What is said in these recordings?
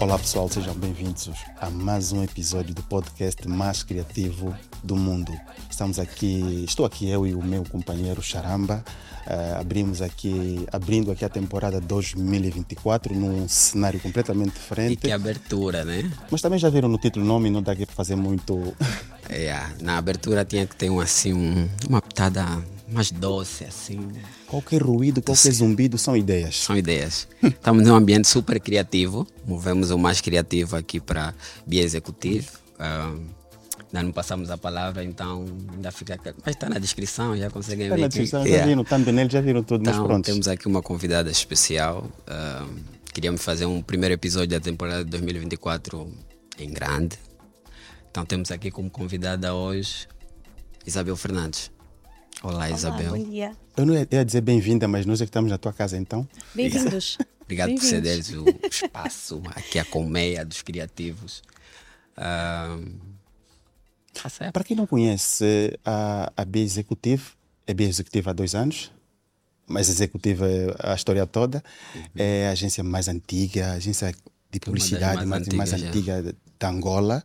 Olá pessoal, sejam bem-vindos a mais um episódio do podcast mais criativo do mundo. Estamos aqui, estou aqui eu e o meu companheiro Charamba. Uh, abrimos aqui, abrindo aqui a temporada 2024 num cenário completamente diferente. E que abertura, né? Mas também já viram no título o nome, não dá aqui para fazer muito. É, na abertura tinha que ter um, assim, um, uma pitada mais doce, assim. Qualquer ruído, qualquer zumbido são ideias. São ideias. Estamos num ambiente super criativo. Movemos o mais criativo aqui para Bia Executivo. Uh, ainda não passamos a palavra, então ainda fica. Mas está na descrição, já conseguem está ver. Na descrição, que, já viram, yeah. nele, já viram tudo, então, mas pronto. Temos aqui uma convidada especial. Uh, queríamos fazer um primeiro episódio da temporada de 2024 em grande. Então temos aqui como convidada hoje Isabel Fernandes. Olá, Olá Isabel. Bom dia. Eu não ia, dizer bem-vinda, mas nós é que estamos na tua casa então. Bem-vindos. Obrigado bem por cederes o espaço aqui, a colmeia dos criativos. Uh, Para quem não conhece a, a B Executive, é B Executive há dois anos, mas executiva a história toda. Uhum. É a agência mais antiga, a agência de publicidade mais, mais, mais antiga da Angola.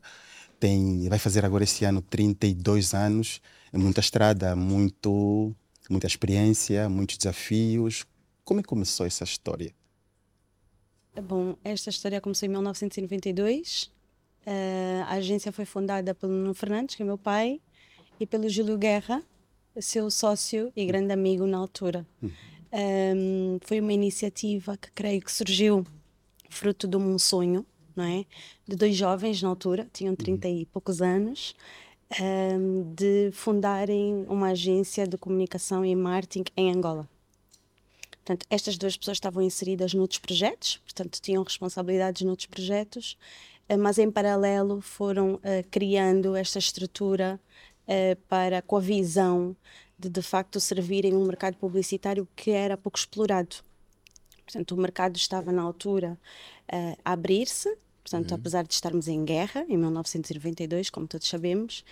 Tem, vai fazer agora esse ano 32 anos muita estrada, muito, muita experiência, muitos desafios. Como é que começou essa história? Bom, esta história começou em 1992. Uh, eh, a agência foi fundada pelo Nuno Fernandes, que é meu pai, e pelo Júlio Guerra, seu sócio e grande amigo na altura. Uhum. Um, ehm, foi uma iniciativa que creio que surgiu fruto de um sonho, não é? De dois jovens na altura, tinham 30 uhum. e poucos anos, um, de fundarem uma agência de comunicação e marketing em Angola. Portanto, estas duas pessoas estavam inseridas noutros projetos, portanto, tinham responsabilidades noutros projetos, uh, mas em paralelo foram uh, criando esta estrutura uh, para, com a visão de de facto servirem um mercado publicitário que era pouco explorado. Portanto, o mercado estava na altura a abrir-se, Portanto, uhum. apesar de estarmos em guerra, em 1992, como todos sabemos,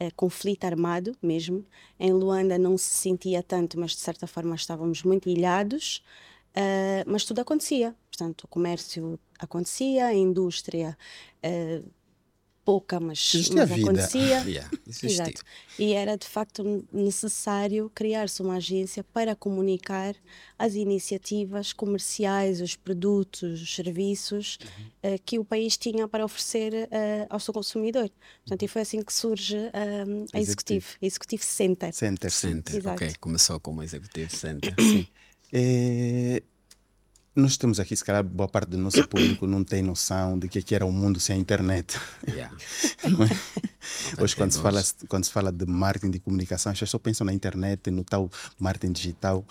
uh, conflito armado mesmo, em Luanda não se sentia tanto, mas de certa forma estávamos muito ilhados, uh, mas tudo acontecia. Portanto, o comércio acontecia, a indústria uh, pouca, mas, mas acontecia. Yeah, Exato. E era de facto necessário criar-se uma agência para comunicar as iniciativas comerciais, os produtos, os serviços uhum. uh, que o país tinha para oferecer uh, ao seu consumidor. Portanto, e foi assim que surge um, a Executive, Executive Center. Center, Center. Exato. ok. Começou como Executive Center. Sim. É nós temos aqui, se calhar, boa parte do nosso público não tem noção de que, que era o um mundo sem internet. Yeah. é? Hoje, quando se, fala, quando se fala de marketing de comunicação, as pessoas só pensam na internet, no tal marketing digital.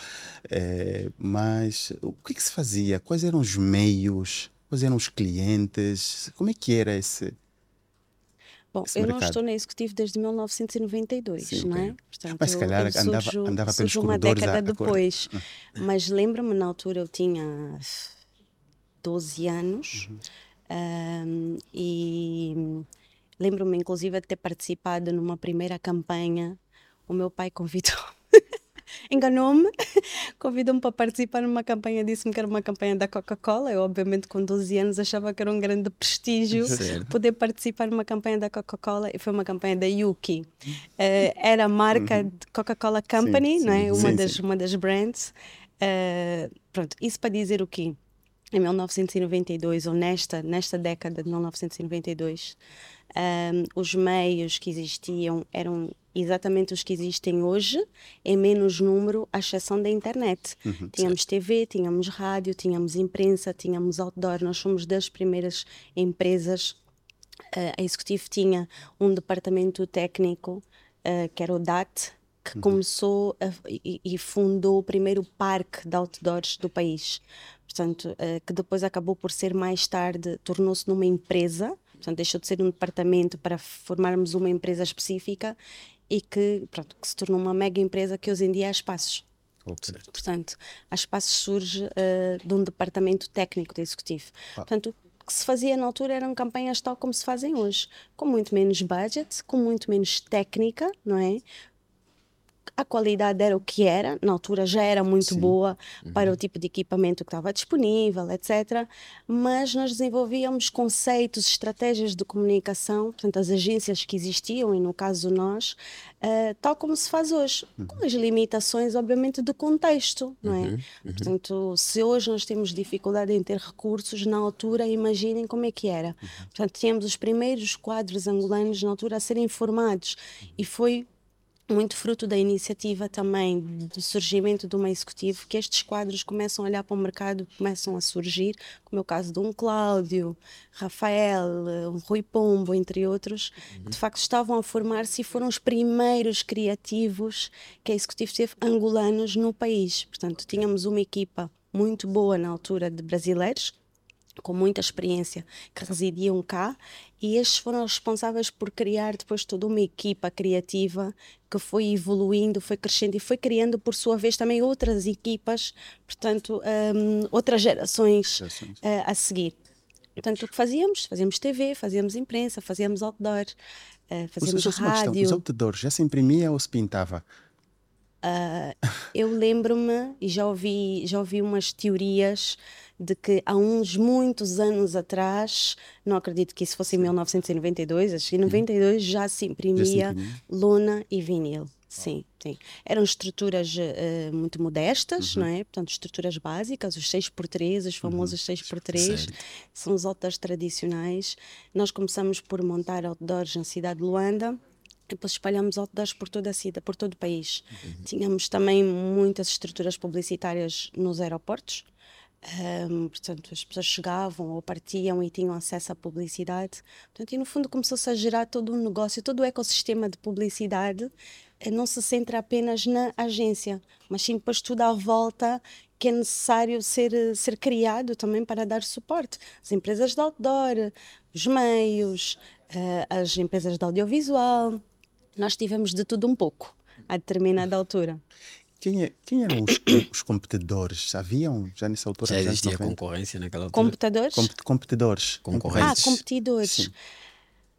É, mas o que, que se fazia? Quais eram os meios? Quais eram os clientes? Como é que era esse, Bom, eu mercado. não estou na executivo desde 1992, Sim, não é? Portanto, Mas se calhar eu, eu andava, surjo, andava pelos uma década depois. Hum. Mas lembro-me, na altura eu tinha 12 anos uhum. um, e lembro-me inclusive de ter participado numa primeira campanha. O meu pai convidou enganou-me, convidou-me para participar numa campanha, disse-me que era uma campanha da Coca-Cola. Eu, obviamente, com 12 anos, achava que era um grande prestígio certo. poder participar numa campanha da Coca-Cola e foi uma campanha da Yuki. Uh, era a marca uhum. de Coca-Cola Company, sim, não é? Uma, sim, das, uma das brands. Uh, pronto, isso para dizer o quê? Em 1992, ou nesta, nesta década de 1992, um, os meios que existiam eram exatamente os que existem hoje, em menos número, à exceção da internet. Uhum, tínhamos certo. TV, tínhamos rádio, tínhamos imprensa, tínhamos outdoor. Nós somos das primeiras empresas. Uh, a Executivo tinha um departamento técnico, uh, que era o DAT, que uhum. começou a, e, e, fundou o primeiro parque de outdoors do país. Portanto, uh, que depois acabou por ser mais tarde, tornou-se numa empresa, portanto, deixou de ser um departamento para formarmos uma empresa específica e que, pronto, que se tornou uma mega empresa que hoje em dia é Espaços. Okay. Portanto, a Espaços surge uh, de um departamento técnico de executivo. Ah. Portanto, o que se fazia na altura eram campanhas tal como se fazem hoje, com muito menos budget, com muito menos técnica, não é? A qualidade era o que era, na altura já era muito Sim. boa para Uhum. o tipo de equipamento que estava disponível, etc. Mas nós desenvolvíamos conceitos, estratégias de comunicação, portanto, as agências que existiam, e no caso nós, eh, tal como se faz hoje, com as limitações, obviamente, do contexto, não é? Portanto, se hoje nós temos dificuldade em ter recursos, na altura, imaginem como é que era. Portanto, tínhamos os primeiros quadros angolanos na altura a serem formados e foi muito fruto da iniciativa também do surgimento de uma executivo que estes quadros começam a olhar para o mercado, começam a surgir, como é o caso de um Cláudio, Rafael, um Rui Pombo, entre outros, que de facto estavam a formar-se e foram os primeiros criativos que a executivo teve angolanos no país. Portanto, tínhamos uma equipa muito boa na altura de brasileiros, com muita experiência que residiam cá e estes foram responsáveis por criar depois toda uma equipa criativa que foi evoluindo, foi crescendo e foi criando por sua vez também outras equipas, portanto hum, outras gerações eh, a seguir. Portanto, o que fazíamos? Fazíamos TV, fazíamos imprensa, fazíamos outdoor, Os, fazíamos os, uma questão, os rádio. outdoors já se imprimia ou se pintava? Eu lembro-me e já ouvi, já ouvi umas teorias de que há uns muitos anos atrás, não acredito que isso fosse em 1992, acho que em 92 já se imprimia lona e vinil. Sim, sim. Eram estruturas eh, muito modestas, Uhum. não é? Portanto, estruturas básicas, os 6x3, os famosos 6x3, Certo. são os outdoors tradicionais. Nós começamos por montar outdoors na cidade de Luanda, depois espalhamos outdoors por toda a cidade, por todo o país. Tínhamos também muitas estruturas publicitárias nos aeroportos. Ahm, portanto, as pessoas chegavam ou partiam e tinham acesso à publicidade. Portanto, e no fundo começou-se a gerar todo um negócio, todo o ecossistema de publicidade eh, não se centra apenas na agência, mas sim depois tudo à volta que é necessário ser, eh, ser criado também para dar suporte. As empresas de outdoor, os meios, eh, as empresas de audiovisual. Nós tivemos de tudo um pouco a determinada altura. Quem, é- quem eram os, os competidores? Haviam já nessa altura? Já existia 90? concorrência naquela altura. Computadores? Compet- competidores. Concorrentes. Ah, Sim. competidores. Sim.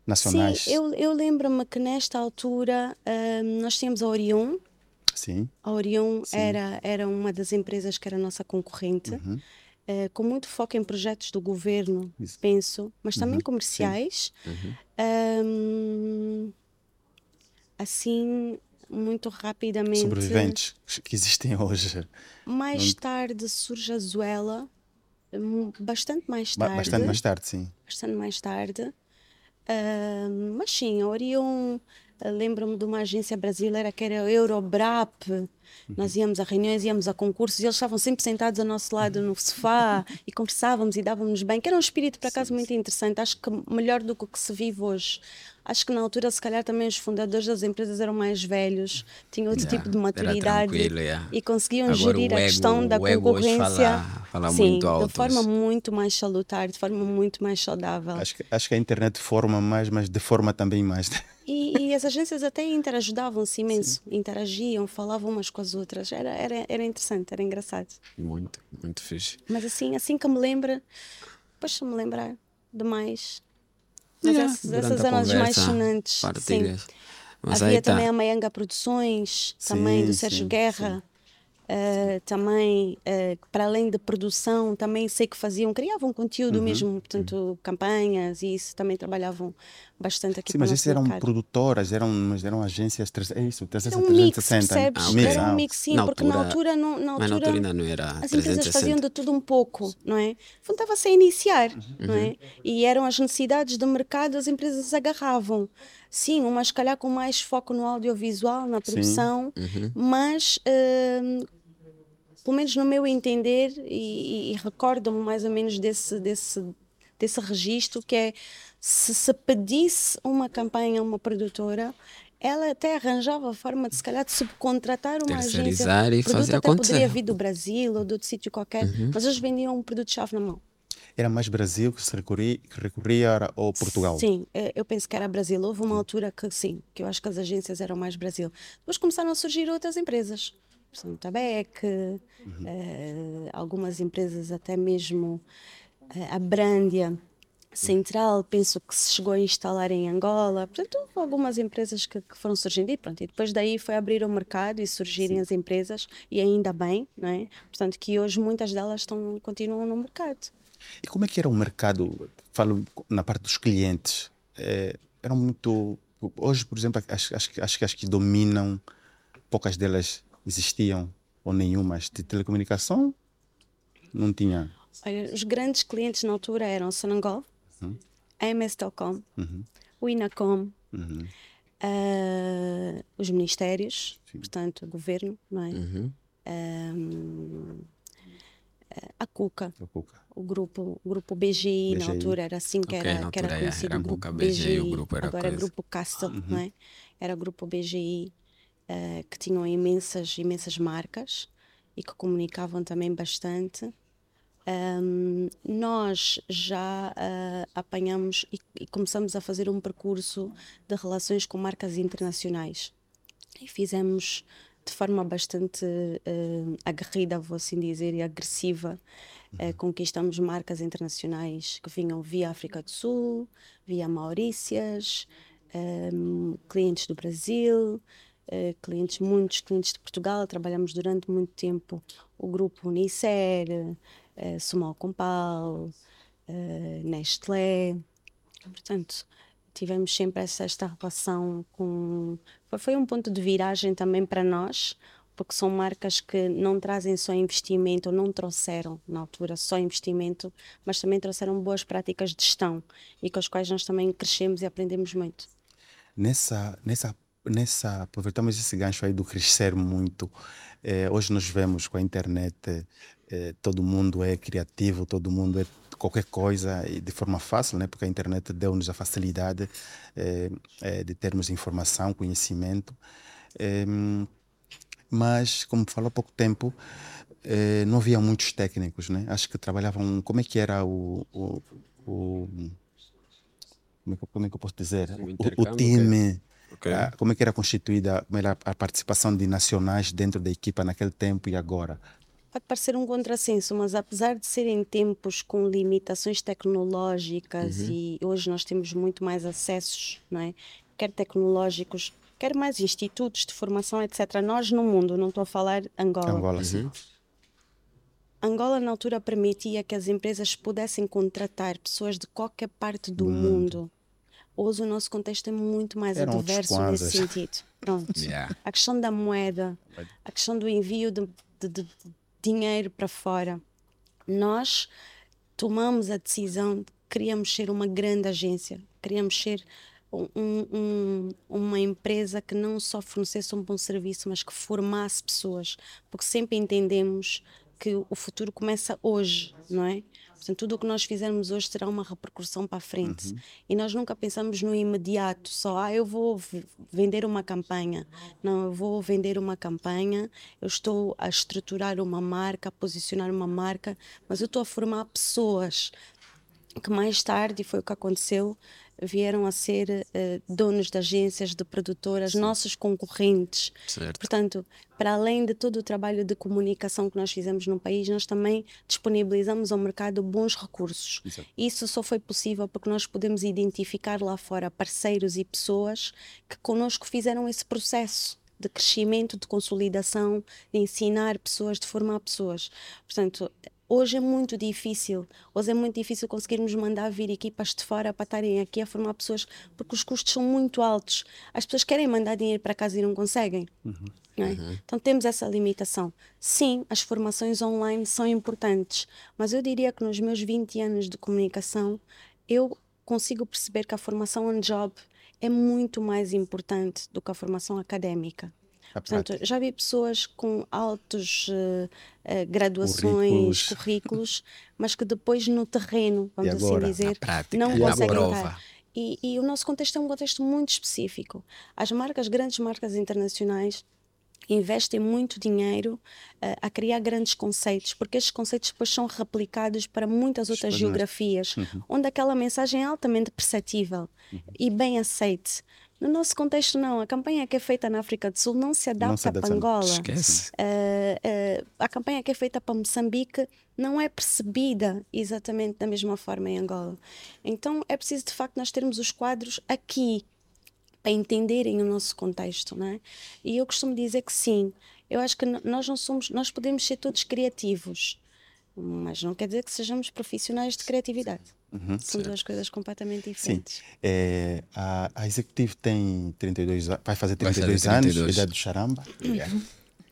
Nacionais. Sim, eu, eu lembro-me que nesta altura ahm, nós tínhamos a Orion. Sim. A Orion era, era uma das empresas que era a nossa concorrente, eh, com muito foco em projetos do governo, Isso. penso, mas também comerciais. Ahm, assim, muito rapidamente. Sobreviventes que existem hoje. Mais tarde surge a Zuela, hum, bastante mais tarde. Bastante mais tarde, sim. bastante mais tarde. Ah, mas sim, Orion, lembro-me de uma agência brasileira que era a Eurobrap. Nós íamos a reuniões, íamos a concursos e eles estavam sempre sentados ao nosso lado no sofá e conversávamos e dávamos bem, que era um espírito, por acaso, muito interessante. Acho que melhor do que o que se vive hoje. Acho que na altura, se calhar, também os fundadores das empresas eram mais velhos, tinham outro Yeah, tipo de maturidade yeah. e conseguiam Agora gerir o a ego- questão da ego hoje concorrência. fala- fala sim, muito de forma muito mais salutar, de forma muito mais saudável. Acho que, acho que a internet forma mais, mas deforma também mais. E, e as agências até interajudavam-se imenso, interagiam, falavam umas com as outras. Era, era, era interessante, era engraçado. Muito, muito fixe. Mas assim, assim que me lembra, depois se me lembrar de mais. Mas Yeah, essas, eram as mais sonantes. Sim. partilhas. Mas Havia tá. também a Maianga Produções, também do Sim, Sérgio sim, Guerra. Eh, também, eh, para além de produção, também sei que faziam, criavam Uhum, conteúdo mesmo, portanto, campanhas e isso também trabalhavam bastante aqui Sim, para mas nosso eram mercado. produtoras, eram, mas eram agências. É isso, 360, Era um mix, 360. percebes? Ah, ok. Era um ah, mix, sim, Na porque na altura- altura, não, na Mas na altura, altura ainda não era as empresas 360. faziam de tudo um pouco, não é? Estava-se a iniciar, não Uhum. é? E eram as necessidades do mercado, as empresas agarravam. Sim, umas se calhar com mais foco no audiovisual, na produção, Uhum. mas hum, pelo menos no meu entender, e, e- e recordo-me mais ou menos desse, desse, desse registro, que é se se pedisse uma campanha a uma produtora, ela até arranjava a forma de se calhar de subcontratar uma agência. E produto fazer até acontecer. poderia vir do Brasil ou de outro sítio qualquer, Uhum. mas eles vendiam um produto-chave na mão. Era mais Brasil que se recorria, que recorria ao Portugal. Sim, eh, eu penso que era Brasil. Houve uma altura que sim, que eu acho que as agências eram mais Brasil. Depois começaram a surgir outras empresas. Portanto, a BEC, eh, algumas empresas até mesmo eh, a Brandia, central, penso que se chegou a instalar em Angola. Portanto, algumas empresas que, que foram surgindo e pronto. E depois daí foi abrir o mercado e surgirem Sim. as empresas, e ainda bem, não é? Portanto, que hoje muitas delas estão, continuam no mercado. E como é que era o mercado? Falo na parte dos clientes. É, eram muito. Hoje, por exemplo, acho, acho, acho que as que dominam, poucas delas existiam, ou nenhumas, de telecomunicação, não tinha. Olha, os grandes clientes na altura eram Sonangol, uhum. a MS Telcom, uhum. o Inacom, uhum. uh, os ministérios, Sim. portanto, o governo, não é? Uhum. Um, a Cuca, a Cuca, o grupo, o grupo BGI, BGI, na altura era assim que okay, era, que era conhecido era, o grupo BGI, BGI, o grupo era agora coisa. grupo Castle, uhum. não é? Era o grupo BGI uh, que tinham imensas, imensas marcas e que comunicavam também bastante. Um, nós já uh, apanhamos e, e, começamos a fazer um percurso de relações com marcas internacionais e fizemos de forma bastante uh, aguerrida, vou assim dizer, e agressiva. Uh, conquistamos marcas internacionais que vinham via África do Sul, via Maurícias, um, clientes do Brasil, uh, clientes, muitos clientes de Portugal. Trabalhamos durante muito tempo o grupo Unicer, uh, Sumal Compal, uh, Nestlé. Portanto, tivemos sempre essa, esta relação com. Foi um ponto de viragem também para nós, porque são marcas que não trazem só investimento, ou não trouxeram na altura só investimento, mas também trouxeram boas práticas de gestão e com as quais nós também crescemos e aprendemos muito. Nessa, nessa, nessa aproveitamos esse gancho aí do crescer muito. Eh, hoje nós vemos com a internet eh, todo mundo é criativo, todo mundo é qualquer coisa de forma fácil, né? porque a internet deu-nos a facilidade eh, eh, de termos informação, conhecimento. mas, como falou há pouco tempo, não havia muitos técnicos. Né? Acho que trabalhavam. Como é que era o. o, o como, é que, como, é que, eu posso dizer? O, o time. Okay. Ah, como é que era constituída era a participação de nacionais dentro da equipa naquele tempo e agora? Pode parecer um contrassenso, mas apesar de serem tempos com limitações tecnológicas uhum. e hoje nós temos muito mais acessos, não é? quer tecnológicos, quer mais institutos de formação, etc. Nós no mundo, não estou a falar Angola. Angola, sim. Uhum. Angola na altura permitia que as empresas pudessem contratar pessoas de qualquer parte do, do mundo. Hoje o nosso contexto é muito mais Eram adverso nesse sentido. Pronto. Yeah. A questão da moeda, a questão do envio de, de, de dinheiro para fora. Nós tomamos a decisão de que queríamos ser uma grande agência, queríamos ser um, um, uma empresa que não só fornecesse um bom serviço, mas que formasse pessoas, porque sempre entendemos que o futuro começa hoje, não é? Portanto, tudo o que nós fizermos hoje terá uma repercussão para a frente. Uhum. E nós nunca pensamos no imediato, só, ah, eu vou vender uma campanha. Não, eu vou vender uma campanha, eu estou a estruturar uma marca, a posicionar uma marca, mas eu estou a formar pessoas que mais tarde, e foi o que aconteceu, vieram a ser uh, donos de agências, de produtoras, Sim. nossos concorrentes. Certo. Portanto, para além de todo o trabalho de comunicação que nós fizemos no país, nós também disponibilizamos ao mercado bons recursos. Exato. Isso só foi possível porque nós podemos identificar lá fora parceiros e pessoas que conosco fizeram esse processo de crescimento, de consolidação, de ensinar pessoas, de formar pessoas. Portanto, Hoje é muito difícil, hoje é muito difícil conseguirmos mandar vir equipas de fora para estarem aqui a formar pessoas, porque os custos são muito altos. As pessoas querem mandar dinheiro para casa e não conseguem. Uhum. Não é? uhum. Então temos essa limitação. Sim, as formações online são importantes, mas eu diria que nos meus 20 anos de comunicação, eu consigo perceber que a formação on job é muito mais importante do que a formação académica. Portanto, já vi pessoas com altos uh, uh, graduações, currículos. currículos. mas que depois no terreno, vamos assim agora, assim dizer, prática, não conseguem estar. E, e o nosso contexto é um contexto muito específico. As marcas, grandes marcas internacionais, investem muito dinheiro uh, a criar grandes conceitos, porque estes conceitos depois são replicados para muitas outras geografias, uhum. onde aquela mensagem é altamente perceptível uhum. e bem aceite. No nosso contexto, não. A campanha que é feita na África do Sul não se adapta, Não se adapta. para Angola. Esquece. Eh, eh, a campanha que é feita para Moçambique não é percebida exatamente da mesma forma em Angola. Então é preciso de facto nós termos os quadros aqui para entenderem o nosso contexto, não é? E eu costumo dizer que sim. Eu acho que nós não somos, nós podemos ser todos criativos, mas não quer dizer que sejamos profissionais de criatividade. São duas coisas completamente Sim. diferentes. É, a, a Executive tem 32 anos, vai fazer Vai fazer 32 anos, 32. idade do charamba.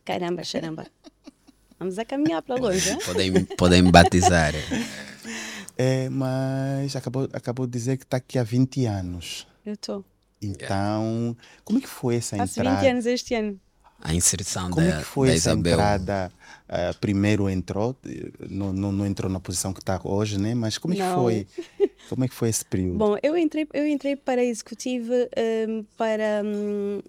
Caramba, charamba. Vamos a caminhar para longe, hein? Podem, podem me batizar. É, mas acabou, acabou de dizer que está aqui há 20 anos. Eu estou. Então, como é que foi essa Faço entrada? 20 anos este ano. A inserção Como da, é que foi da essa Isabel. entrada? Ah, primeiro entrou, não, não, não entrou na posição que está hoje, né? Mas como é que foi? Como é que foi esse período? Bom, eu entrei, eu entrei para a executiva hum, para num-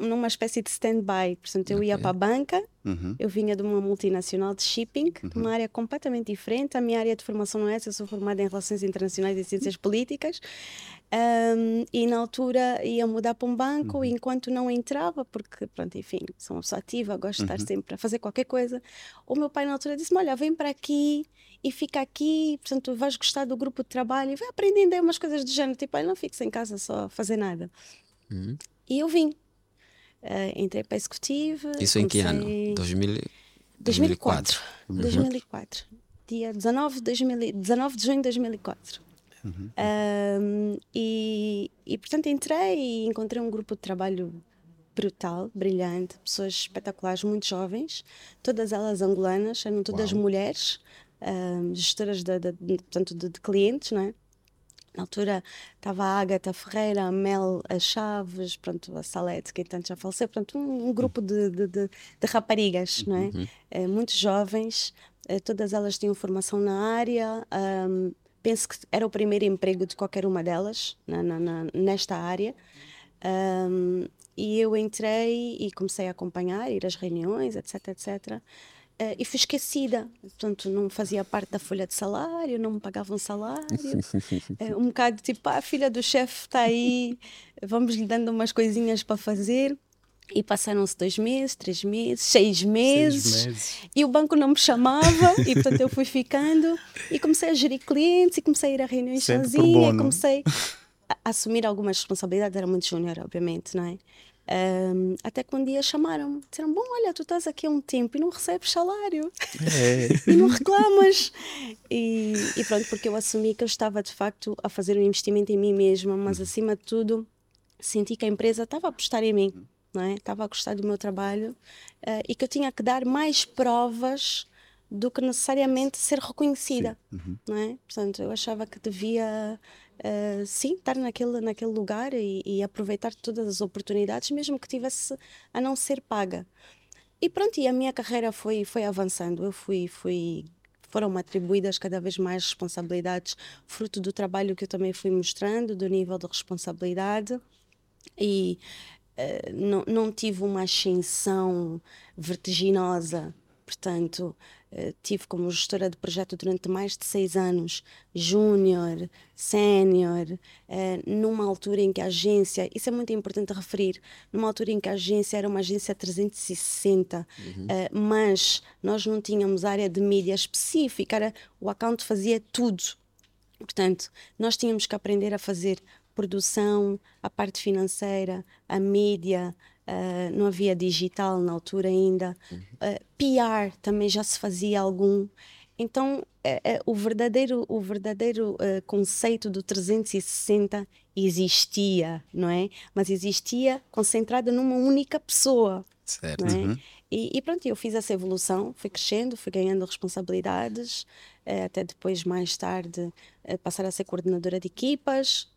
numa espécie de stand-by. Portanto, eu ia para a banca, Uhum. eu vinha de uma multinacional de shipping, de uma área completamente diferente. A minha área de formação não é essa, eu sou formada em Relações Internacionais e Ciências Políticas. Hum, e na altura ia mudar para um banco enquanto não entrava, porque, pronto, enfim, sou uma pessoa ativa, gosto de estar sempre a fazer qualquer coisa. O meu pai na altura disse-me: Olha, vem para aqui e fica aqui, portanto, vais gostar do grupo de trabalho e vai aprendendo aí umas coisas do género. Tipo, olha, não fiques em casa só a fazer nada. Uhum. E eu vim. Eh, entrei para a executiva. Isso em que ano? comecei- 2000, 2004. 2004. Dia 19 de, 2000, 19 de junho de 2004. Um, e, e, portanto, entrei e encontrei um grupo de trabalho brutal, brilhante, pessoas espetaculares, muito jovens, todas elas angolanas, eram todas mulheres, um, gestoras de, de, de- portanto, de, de clientes, não é? Na altura estava a Agatha Ferreira, a Mel a Chaves, pronto, a Salete, que tanto já faleceu, portanto, um, um grupo de, de, de, de raparigas, não é? Eh, muito jovens, eh, todas elas tinham formação na área. ahm, penso que era o primeiro emprego de qualquer uma delas na, na- na- nesta área. Ahm, e eu entrei e comecei a acompanhar, ir às reuniões, etc, etc. Eh, e fui esquecida, portanto, não fazia parte da folha de salário, não me pagavam salário. Eh, um bocado tipo, ah, a filha do chefe está aí, vamos lhe dando umas coisinhas para fazer. E passaram-se dois meses, três meses, seis meses, meses. e o banco não me chamava, e portanto eu fui ficando e comecei a gerir clientes e comecei a ir a reuniões Sempre sozinha, bono. comecei a assumir algumas responsabilidades, era muito júnior, obviamente, não é? Ahm, até que um dia chamaram-me, disseram: Bom, olha, tu estás aqui há um tempo e não recebes salário É. e não reclamas. E, e pronto, porque eu assumi que eu estava de facto a fazer um investimento em mim mesma, mas acima de tudo senti que a empresa estava a apostar em mim, não é? Estava a gostar do meu trabalho eh, e que eu tinha que dar mais provas do que necessariamente ser reconhecida, não é? Portanto, eu achava que devia eh, sim estar naquele naquele lugar e, e aproveitar todas as oportunidades, mesmo que tivesse a não ser paga. E pronto, e a minha carreira foi, foi avançando. Eu fui, fui, foram-me atribuídas cada vez mais responsabilidades, fruto do trabalho que eu também fui mostrando, do nível de responsabilidade. E não, não tive uma ascensão vertiginosa. Portanto, eh, tive como gestora de projeto durante mais de seis anos, júnior, sénior, eh, numa altura em que a agência, isso é muito importante referir, numa altura em que a agência era uma agência 360, eh, mas nós não tínhamos área de mídia específica, era, o account fazia tudo. Portanto, nós tínhamos que aprender a fazer produção, a parte financeira, a mídia, ah, não havia digital na altura ainda, Ah, PR também já se fazia algum. Então, eh, eh, o verdadeiro, o verdadeiro eh, conceito do 360 existia, não é? Mas existia concentrado numa única pessoa certo. é? E, e pronto, eu fiz essa evolução, fui crescendo, fui ganhando responsabilidades, eh, até depois, mais tarde, eh, passar a ser coordenadora de equipas.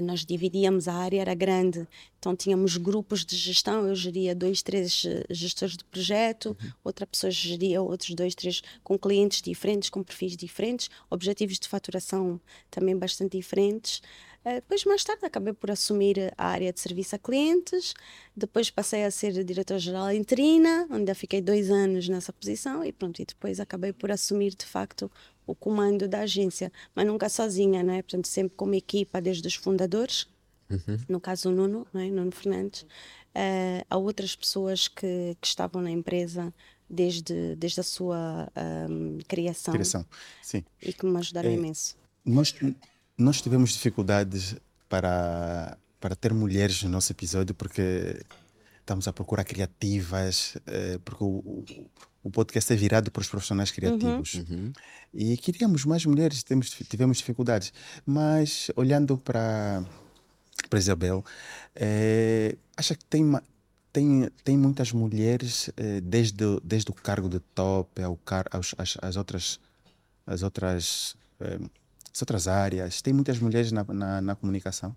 Nós dividíamos a área, era grande, então tínhamos grupos de gestão. Eu geria dois, três eh, gestores de projeto, outra pessoa geria outros dois, três com clientes diferentes, com perfis diferentes, objetivos de faturação também bastante diferentes. Eh, Depois, mais tarde, acabei por assumir a área de serviço a clientes. Depois passei a ser diretora-geral interina, onde fiquei dois anos nessa posição e pronto. E depois acabei por assumir, de facto, o comando da agência, mas nunca sozinha, né? Portanto, sempre como equipa, desde os fundadores uhum. no caso o Nuno, não é? Nuno Fernandes, uh, a outras pessoas que, que estavam na empresa desde, desde a sua um, criação, criação. Sim. e que me ajudaram é, imenso. Nós, nós tivemos dificuldades para, para ter mulheres no nosso episódio porque estamos a procurar criativas, eh, porque o, o podcast é virado para os profissionais criativos. Uhum. Uhum. E queríamos mais mulheres, temos, tivemos dificuldades. Mas olhando para, para Isabel, é, acha que tem, tem, tem muitas mulheres é, desde, desde o cargo de top ao car, aos, as, as outras, as outras, é, as outras áreas. Tem muitas mulheres na, na, na comunicação?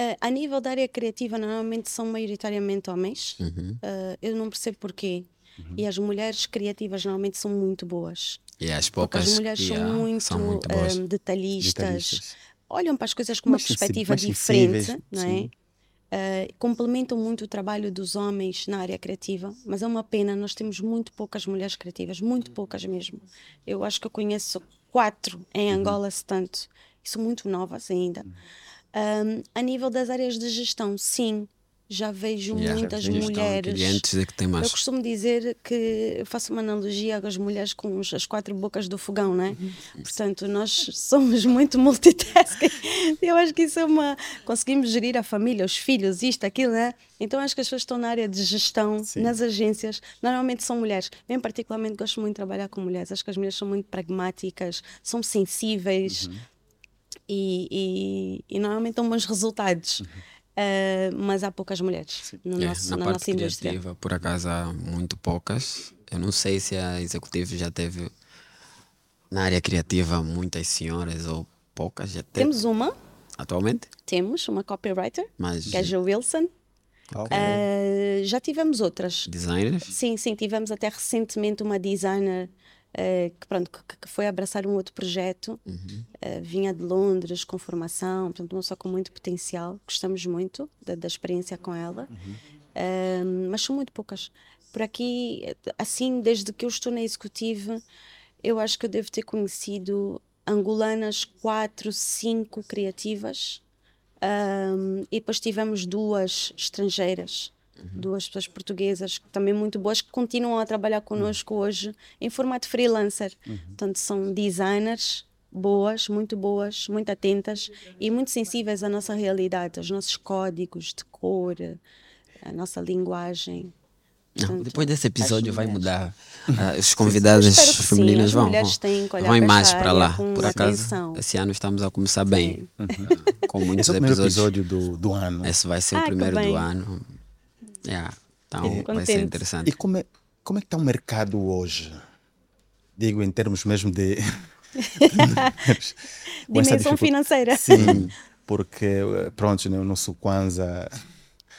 Uh, a nível da área criativa, normalmente são maioritariamente homens. Uhum. Uh, eu não percebo porquê. Uhum. E as mulheres criativas normalmente são muito boas. E as poucas as mulheres yeah, são muito, são muito um, detalhistas, detalhistas, olham para as coisas com uma perspectiva diferente, não é? Uh, complementam muito o trabalho dos homens na área criativa, mas é uma pena, nós temos muito poucas mulheres criativas, muito poucas mesmo. Eu acho que eu conheço quatro em uhum. Angola, se tanto, e são muito novas ainda. Uhum. Um, a nível das áreas de gestão, sim, já vejo yeah, muitas já mulheres. É que tem mais. Eu costumo dizer que faço uma analogia às mulheres com as quatro bocas do fogão, né? Portanto, nós somos muito multitasking. Eu acho que isso é uma. Conseguimos gerir a família, os filhos, isto, aquilo, né? Então acho que as pessoas estão na área de gestão, Sim. nas agências, normalmente são mulheres. Eu, particularmente, gosto muito de trabalhar com mulheres. Acho que as mulheres são muito pragmáticas, são sensíveis. Uhum. E, e, e, normalmente dão bons resultados. Uhum. Uh, mas há poucas mulheres no é, nosso, na, na nossa indústria. Criativa, por acaso há muito poucas. Eu não sei se a executiva já teve na área criativa muitas senhoras ou poucas. Já teve. Temos uma. Atualmente? Temos uma copywriter, mas... que é a Wilson. Okay. Uh, já tivemos outras. Designers? Sim, sim, tivemos até recentemente uma designer Uh, que, pronto, que, que, foi abraçar um outro projeto. Uhum. Uh, vinha de Londres com formação, portanto, não só com muito potencial. Gostamos muito da, da experiência com ela, uhum. uh, mas são muito poucas. Por aqui, assim, desde que eu estou na executiva, eu acho que eu devo ter conhecido angolanas quatro, cinco criativas. E depois tivemos duas estrangeiras. Duas pessoas portuguesas também muito boas que continuam a trabalhar connosco uhum. hoje em formato freelancer. Uhum. Portanto, são designers boas, muito boas, muito atentas e muito sensíveis à nossa realidade, aos nossos códigos de cor, à nossa linguagem. Não, depois desse episódio vai mudar. Uh, os convidados femininas vão, vão, vão mais para lá. Por acaso, atenção. esse ano estamos a começar bem. Uhum. Com muitos esse é o episódios. episódio do, do ano. Esse vai ser ah, o primeiro do ano. Yeah. Então, é, vai ser interessante. E como é, como é que está o mercado hoje? Digo em termos mesmo de. Dimensão financeira. Sim, porque, pronto, né, o nosso Kwanza.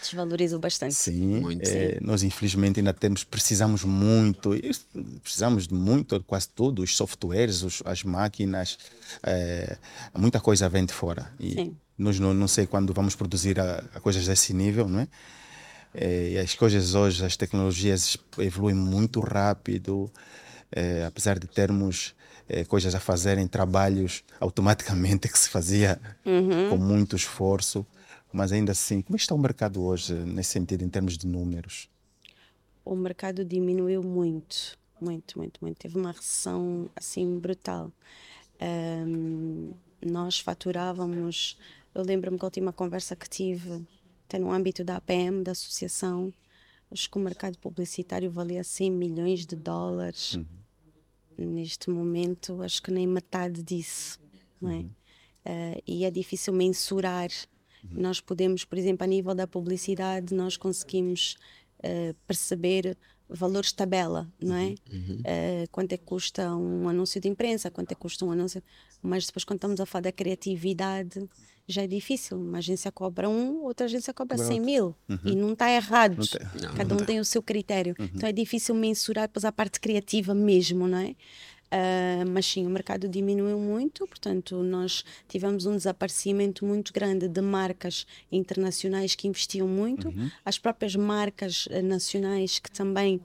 Desvalorizou bastante. Sim, muito, é, sim. nós infelizmente ainda temos, precisamos muito, precisamos de muito, quase tudo, os softwares, os, as máquinas, é, muita coisa vem de fora. E sim. nós não, não sei quando vamos produzir a, a coisas desse nível, não é? É, as coisas hoje, as tecnologias evoluem muito rápido, é, apesar de termos é, coisas a fazerem, trabalhos automaticamente que se fazia uhum. com muito esforço, mas ainda assim, como está o mercado hoje nesse sentido, em termos de números? O mercado diminuiu muito, muito, muito, muito. Teve uma recessão assim brutal. Um, nós faturávamos, eu lembro-me que a última conversa que tive até no âmbito da APM, da associação, acho que o mercado publicitário valia 100 milhões de dólares. Uhum. Neste momento, acho que nem metade disso, não é? Uhum. Uh, e é difícil mensurar. Uhum. Nós podemos, por exemplo, a nível da publicidade, nós conseguimos uh, perceber valores de tabela, não é? Uhum. Uh, quanto é que custa um anúncio de imprensa, quanto é que custa um anúncio. Mas depois, quando estamos a falar da criatividade, já é difícil. Uma agência cobra um, outra agência cobra Pronto. 100 mil. Uhum. E não está errado. Não Cada um tem o seu critério. Uhum. Então é difícil mensurar depois a parte criativa mesmo, não é? Uh, mas sim, o mercado diminuiu muito, portanto, nós tivemos um desaparecimento muito grande de marcas internacionais que investiam muito, uhum. as próprias marcas uh, nacionais que também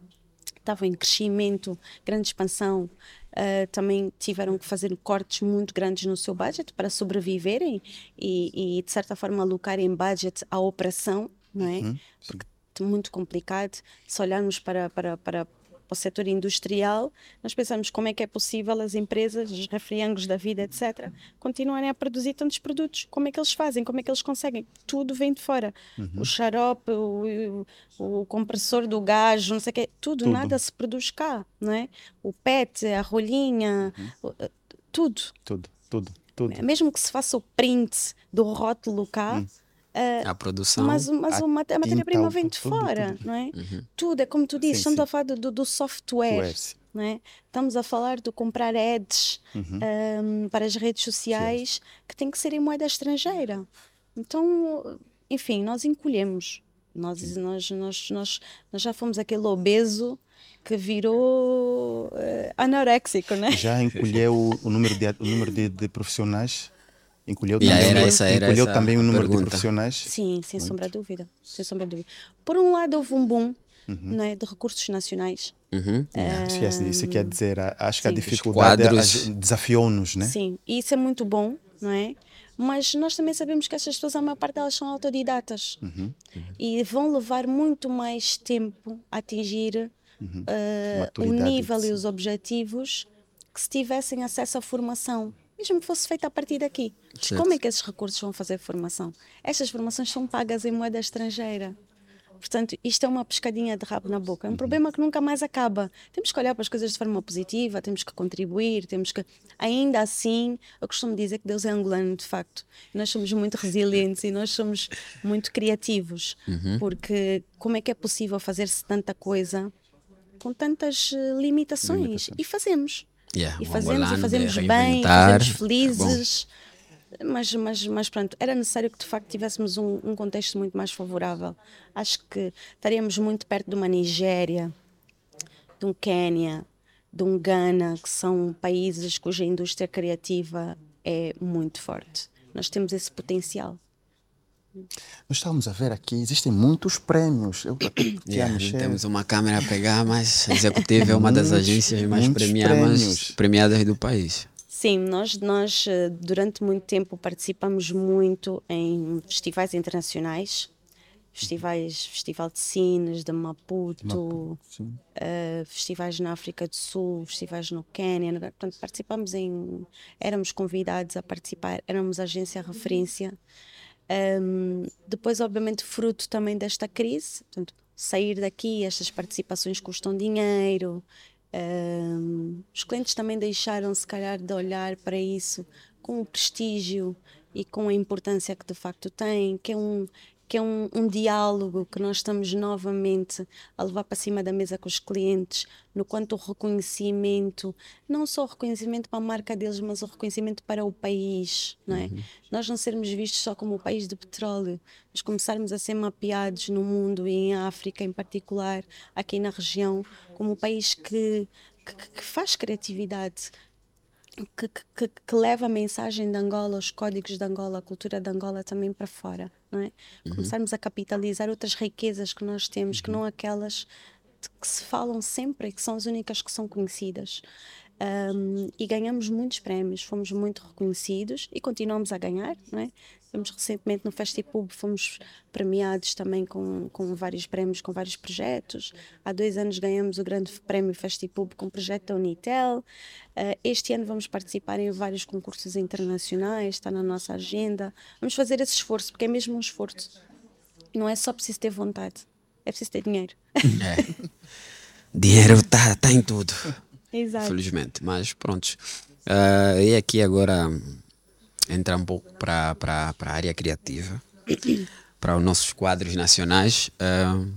estavam em crescimento, grande expansão, uh, também tiveram que fazer cortes muito grandes no seu budget para sobreviverem e, e de certa forma alocarem budget à operação, não é? Uhum, Porque é muito complicado se olharmos para, para, para para o setor industrial, nós pensamos como é que é possível as empresas, os refriangos da vida, etc., continuarem a produzir tantos produtos. Como é que eles fazem? Como é que eles conseguem? Tudo vem de fora. Uhum. O xarope, o, o, o, compressor do gás, não sei o quê, tudo, tudo, nada se produz cá, não é? O PET, a rolhinha, uhum. tudo. Tudo, tudo, tudo. Mesmo que se faça o print do rótulo cá, uhum Uh, a produção. Mas, mas a, a matéria-prima vem de tudo, fora, tudo. não é? Uhum. Tudo, é como tu dizes, estamos sim. a falar do, do software. Não é? Estamos a falar de comprar ads uhum. um, para as redes sociais sim. que tem que ser em moeda estrangeira. Então, enfim, nós encolhemos. Nós, nós, nós, nós, nós já fomos aquele obeso que virou uh, anoréxico, né? Já encolheu o, o número de, o número de, de profissionais Encolheu, também, era essa, era encolheu também o número pergunta. de profissionais? Sim, sem Muito. sombra de dúvida. Sem sombra de dúvida. Por um lado, houve um boom uhum. né, de recursos nacionais. Uhum. Uh, isso quer dizer, acho que a dificuldade desafiou-nos, né? Sim, e isso é muito bom, não é? Mas nós também sabemos que essas pessoas, a maior parte delas são autodidatas uhum. e vão levar muito mais tempo a atingir uh, o nível e os objetivos que se tivessem acesso à formação mesmo que fosse feita a partir daqui. Como é que esses recursos vão fazer formação? Estas formações são pagas em moeda estrangeira. Portanto, isto é uma pescadinha de rabo na boca. É um uhum. problema que nunca mais acaba. Temos que olhar para as coisas de forma positiva, temos que contribuir, temos que. Ainda assim, eu costumo dizer que Deus é angolano, de facto. Nós somos muito resilientes e nós somos muito criativos. Uhum. Porque como é que é possível fazer-se tanta coisa com tantas eh, limitações? limitações. E fazemos. Yeah, e fazemos e fazemos bem, fazemos felizes. É mas, mas, mas pronto, era necessário que de facto tivéssemos um, um, contexto muito mais favorável. Acho que estaríamos muito perto de uma Nigéria, de um Quênia, de um Ghana, que são países cuja indústria criativa é muito forte. Nós temos esse potencial. Nós estamos a ver aqui, existem muitos prêmios. Eu, yeah, temos uma câmera a pegar, mas a Executiva é uma das agências mais premiadas, premiadas do país. Sim, nós, nós eh, durante muito tempo participamos muito em festivais internacionais, festivais, Festival de Cines, de Maputo, Maputo uh, festivais na África do Sul, festivais no Quênia, portanto participamos em, éramos convidados a participar, éramos agência referência um, depois, obviamente, fruto também desta crise, portanto, sair daqui, estas participações custam dinheiro. Um, os clientes também deixaram, se calhar, de olhar para isso com o prestígio e com a importância que de facto tem, que é um, que é um, um, diálogo que nós estamos novamente a levar para cima da mesa com os clientes, no quanto o reconhecimento, não só o reconhecimento para a marca deles, mas o reconhecimento para o país, não é? Uhum. Nós não sermos vistos só como o país de petróleo, mas começarmos a ser mapeados no mundo e em África em particular, aqui na região, como o país que, que, que faz criatividade, que, que, que, leva a mensagem de Angola, os códigos de Angola, a cultura de Angola também para fora, não é? Uhum. Começarmos a capitalizar outras riquezas que nós temos, uhum. que não aquelas que se falam sempre e que são as únicas que são conhecidas. Um, e ganhamos muitos prémios, fomos muito reconhecidos e continuamos a ganhar, não é? Fomos recentemente no Festipub, fomos premiados também com, com vários prémios, com vários projetos. Há dois anos ganhamos o grande prémio Festipub com o projeto da Unitel. Uh, este ano vamos participar em vários concursos internacionais, está na nossa agenda. Vamos fazer esse esforço, porque é mesmo um esforço. Não é só preciso ter vontade, é preciso ter dinheiro. É. Dinheiro está tá em tudo. Exato. Felizmente, mas pronto. Uh, e aqui agora entrar um pouco para a área criativa, para os nossos quadros nacionais. Uh,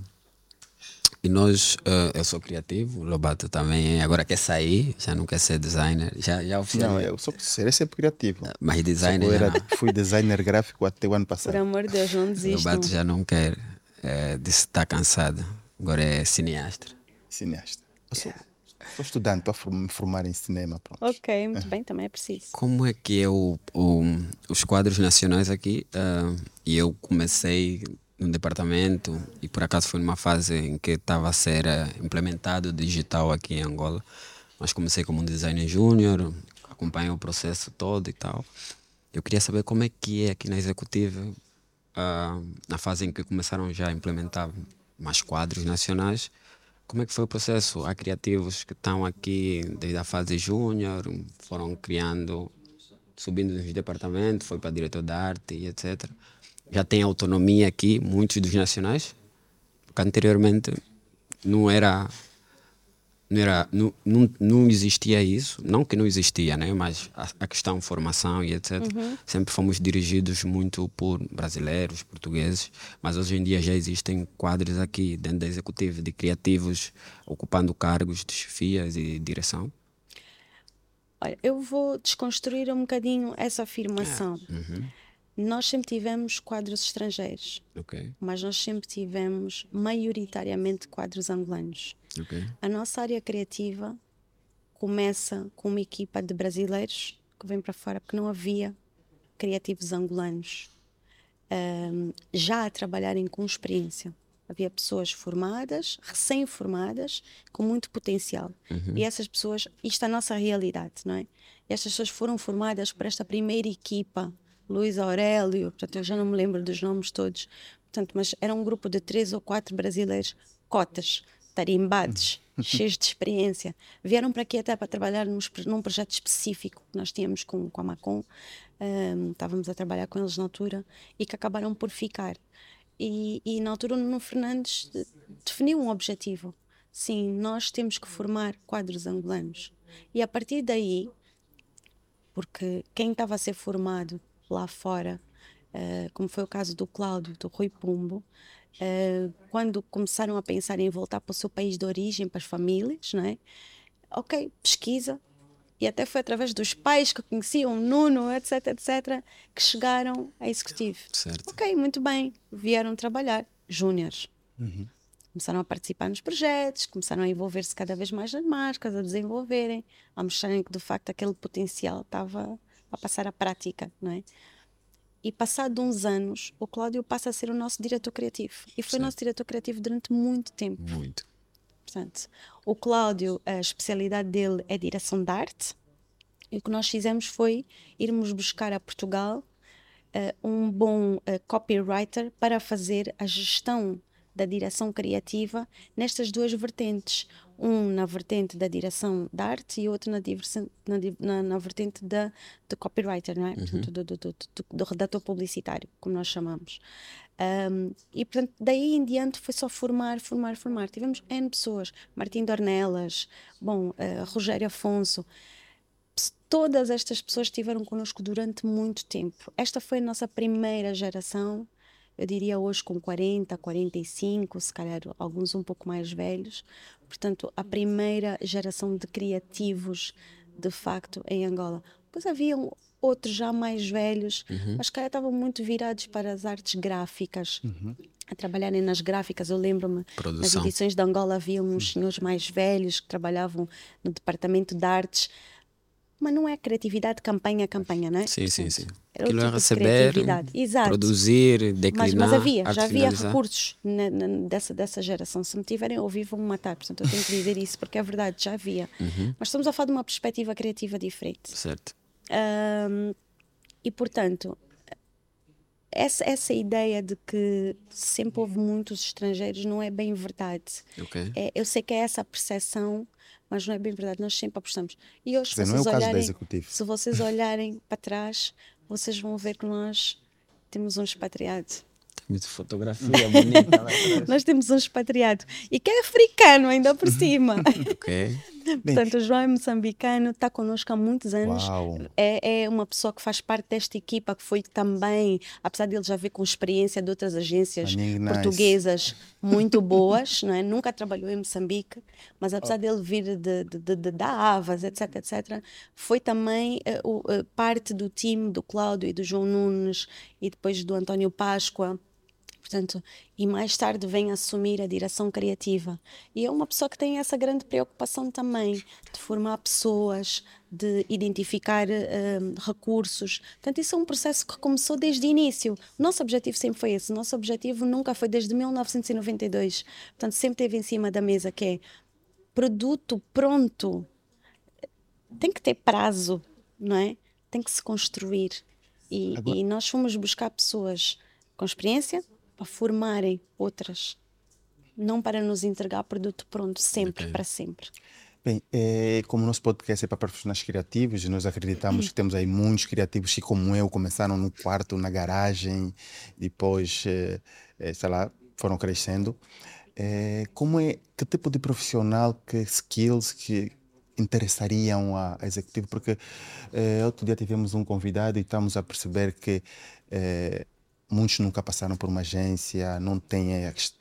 e nós, uh, eu sou criativo, o Lobato também agora quer sair, já não quer ser designer, já, já oficialmente. Não, eu sou ser sempre criativo. Mas designer. Era, fui designer gráfico até o ano passado. Por amor de Deus, não desistam. Lobato já não quer, é, disse que está cansado, agora é cineasta. Cineasta. Eu sou, yeah. Estou estudando, estou a me formar em cinema. Pronto. Ok, muito bem, também é preciso. Como é que é o, o os quadros nacionais aqui? Uh, e eu comecei no departamento e por acaso foi numa fase em que estava a ser uh, implementado digital aqui em Angola. mas comecei como um designer júnior, acompanhei o processo todo e tal. Eu queria saber como é que é aqui na executiva, uh, na fase em que começaram já a implementar mais quadros nacionais. Como é que foi o processo? Há criativos que estão aqui desde a fase júnior, foram criando, subindo nos departamentos, foi para diretor de arte e etc. Já tem autonomia aqui, muitos dos nacionais, porque anteriormente não era não, era, não, não, não existia isso, não que não existia, né? mas a, a questão formação e etc. Uhum. Sempre fomos dirigidos muito por brasileiros, portugueses, mas hoje em dia já existem quadros aqui dentro da executiva de criativos ocupando cargos de chefias e direção. Olha, eu vou desconstruir um bocadinho essa afirmação. É. Uhum. Nós sempre tivemos quadros estrangeiros, okay. mas nós sempre tivemos maioritariamente quadros angolanos. Okay. A nossa área criativa começa com uma equipa de brasileiros que vem para fora porque não havia criativos angolanos um, já a trabalharem com experiência. Havia pessoas formadas, recém-formadas, com muito potencial. Uhum. E essas pessoas, isto é a nossa realidade, não é? E estas pessoas foram formadas por esta primeira equipa Luiz Aurélio, portanto, eu já não me lembro dos nomes todos, portanto, mas era um grupo de três ou quatro brasileiros, cotas, tarimbados, cheios de experiência. Vieram para aqui até para trabalhar nos, num projeto específico que nós tínhamos com, com a Macom, um, estávamos a trabalhar com eles na altura e que acabaram por ficar. E, e na altura o Nuno Fernandes definiu um objetivo. Sim, nós temos que formar quadros angolanos. E a partir daí, porque quem estava a ser formado lá fora, uh, como foi o caso do Cláudio, do Rui Pumbo, uh, quando começaram a pensar em voltar para o seu país de origem, para as famílias, não é? Ok, pesquisa. E até foi através dos pais que conheciam Nuno, etc, etc, que chegaram a executivo. Certo. Ok, muito bem. Vieram trabalhar, júniores. Uhum. Começaram a participar nos projetos, começaram a envolver-se cada vez mais nas marcas, a desenvolverem, a mostrarem que de facto aquele potencial estava a passar à prática, não é? E passado uns anos, o Cláudio passa a ser o nosso diretor criativo. E foi o nosso diretor criativo durante muito tempo. Muito. Portanto, o Cláudio, a especialidade dele é direção de arte. E o que nós fizemos foi irmos buscar a Portugal uh, um bom uh, copywriter para fazer a gestão da direção criativa nestas duas vertentes um na vertente da direção da arte e outro na, na, na, vertente da, do copywriter, não é? Uhum. Do, do, do, do, do, redator publicitário, como nós chamamos. Um, e portanto, daí em diante foi só formar, formar, formar. Tivemos N pessoas, Martim Dornelas, bom, uh, Rogério Afonso. Todas estas pessoas estiveram connosco durante muito tempo. Esta foi a nossa primeira geração eu diria hoje com 40, 45, se calhar alguns um pouco mais velhos. Portanto, a primeira geração de criativos, de facto, em Angola. Pois haviam outros já mais velhos, uhum. mas que estavam muito virados para as artes gráficas. Uhum. A trabalharem nas gráficas, eu lembro-me, nas edições de Angola havia uns uhum. senhores mais velhos que trabalhavam no departamento de artes, mas não é criatividade campanha a campanha, não é? Sim, sim, sim. Era Aquilo é tipo receber, produzir, declinar, mas, mas havia, já havia recursos na, na, dessa, dessa geração. Se me tiverem a ouvir, vão-me matar. Portanto, eu tenho que dizer isso, porque é verdade, já havia. Uhum. Mas estamos a falar de uma perspectiva criativa diferente. Certo. Um, e, portanto, essa, essa ideia de que sempre houve muitos estrangeiros não é bem verdade. Okay. É, eu sei que é essa a percepção mas não é bem verdade, nós sempre apostamos. E hoje, se, vocês, é olharem, se vocês olharem para trás, vocês vão ver que nós temos um expatriado. Temos fotografia bonita. nós temos um expatriado e que é africano ainda por cima. ok. Portanto, o João é moçambicano, está connosco há muitos anos. É, é uma pessoa que faz parte desta equipa, que foi também, apesar de ele já ver com experiência de outras agências portuguesas muito boas, não é? nunca trabalhou em Moçambique, mas apesar oh. dele vir de, de, de, de, da Avas, etc, etc, foi também uh, uh, parte do time do Cláudio e do João Nunes e depois do António Páscoa Portanto, e mais tarde vem assumir a direção criativa. E é uma pessoa que tem essa grande preocupação também de formar pessoas, de identificar uh, recursos. Portanto, isso é um processo que começou desde o início. O nosso objetivo sempre foi esse. O nosso objetivo nunca foi desde 1992. Portanto, sempre teve em cima da mesa que é produto pronto tem que ter prazo, não é? Tem que se construir. E, Agora... e nós fomos buscar pessoas com experiência para formarem outras, não para nos entregar produto pronto sempre, okay. para sempre. Bem, é, como nosso podcast é para profissionais criativos, nós acreditamos que temos aí muitos criativos que, como eu, começaram no quarto, na garagem, depois, é, é, sei lá, foram crescendo. É, como é, que tipo de profissional, que skills que interessariam a, a executivo? Porque é, outro dia tivemos um convidado e estamos a perceber que é, muitos nunca passaram por uma agência, não têm,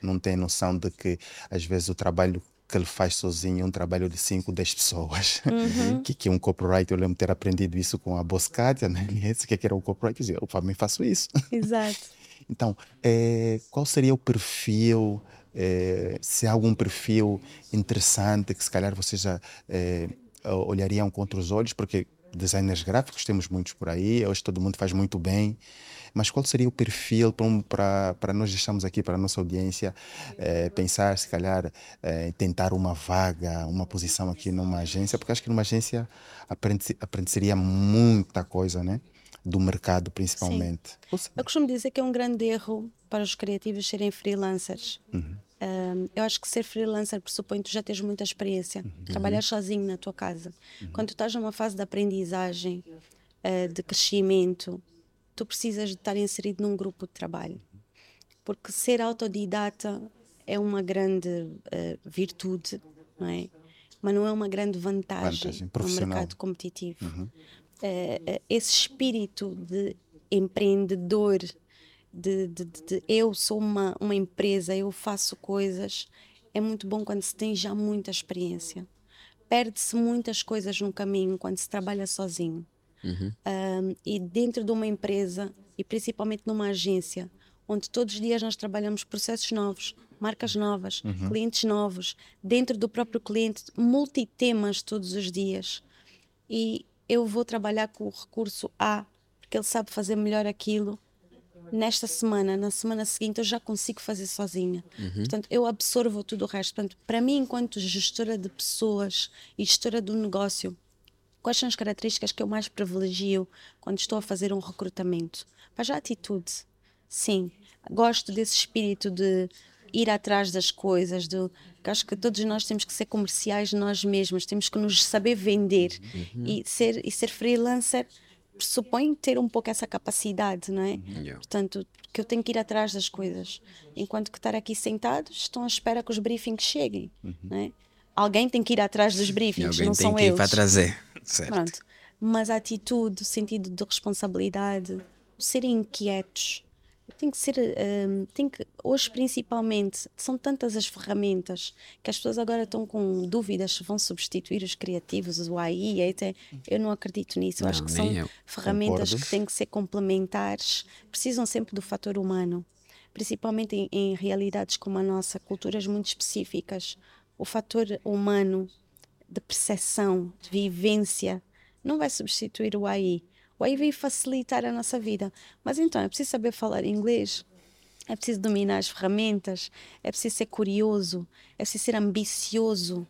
não têm noção de que às vezes o trabalho que ele faz sozinho, um trabalho de 5, 10 pessoas. Uhum. que, que é um copyright, eu lembro ter aprendido isso com a Boscatia, né? Esse que era o copyright, eu também faço isso. Exato. então, é, qual seria o perfil, é, se há algum perfil interessante que se calhar vocês já é, olhariam com outros olhos, porque designers gráficos temos muitos por aí, hoje todo mundo faz muito bem, mas qual seria o perfil para, nós deixarmos aqui, para a nossa audiência, é, pensar, se calhar, é, tentar uma vaga, uma posição aqui numa agência, porque acho que numa agência aprende, aprende muita coisa, né? Do mercado, principalmente. Sim. Eu costumo dizer que é um grande erro para os criativos serem freelancers. Uhum. Um, eu acho que ser freelancer pressupõe que tu já tens muita experiência, uhum. trabalhar sozinho na tua casa. Uhum. Quando tu estás numa fase de aprendizagem, uh, de crescimento, tu precisas de estar inserido num grupo de trabalho. Porque ser autodidata é uma grande uh, virtude, não é? Mas não é uma grande vantagem, vantagem no mercado competitivo. Uhum. Uh, esse espírito de empreendedor, de, de, de, eu sou uma, uma empresa, eu faço coisas, é muito bom quando se tem já muita experiência. Perde-se muitas coisas no caminho quando se trabalha sozinho. Uhum. Um, e dentro de uma empresa, e principalmente numa agência, onde todos os dias nós trabalhamos processos novos, marcas novas, uhum. clientes novos, dentro do próprio cliente, multitemas todos os dias. E eu vou trabalhar com o recurso A, porque ele sabe fazer melhor aquilo. Nesta semana, na semana seguinte, eu já consigo fazer sozinha. Uhum. Portanto, eu absorvo tudo o resto. Portanto, para mim, enquanto gestora de pessoas e gestora do negócio, Quais são as características que eu mais privilegio quando estou a fazer um recrutamento? Para a atitude. Sim, gosto desse espírito de ir atrás das coisas, do, acho que todos nós temos que ser comerciais nós mesmos, temos que nos saber vender uhum. e ser e ser freelancer pressupõe ter um pouco essa capacidade, não é? Yeah. Portanto, que eu tenho que ir atrás das coisas, enquanto que estar aqui sentados estão à espera que os briefings cheguem, uhum. não é? Alguém tem que ir atrás dos briefings, não são eles. Alguém tem que ir para trazer. Certo. Pronto. Mas a atitude, o sentido de responsabilidade, serem inquietos, tem que ser, um, tem que, hoje principalmente, são tantas as ferramentas que as pessoas agora estão com dúvidas se vão substituir os criativos, o AI, até, eu não acredito nisso, eu não, acho que são eu. ferramentas Concordo. que têm que ser complementares, precisam sempre do fator humano, principalmente em, em realidades como a nossa, culturas muito específicas, o fator humano de percepção, de vivência, não vai substituir o AI. O AI vai facilitar a nossa vida. Mas então é preciso saber falar inglês, é preciso dominar as ferramentas, é preciso ser curioso, é preciso ser ambicioso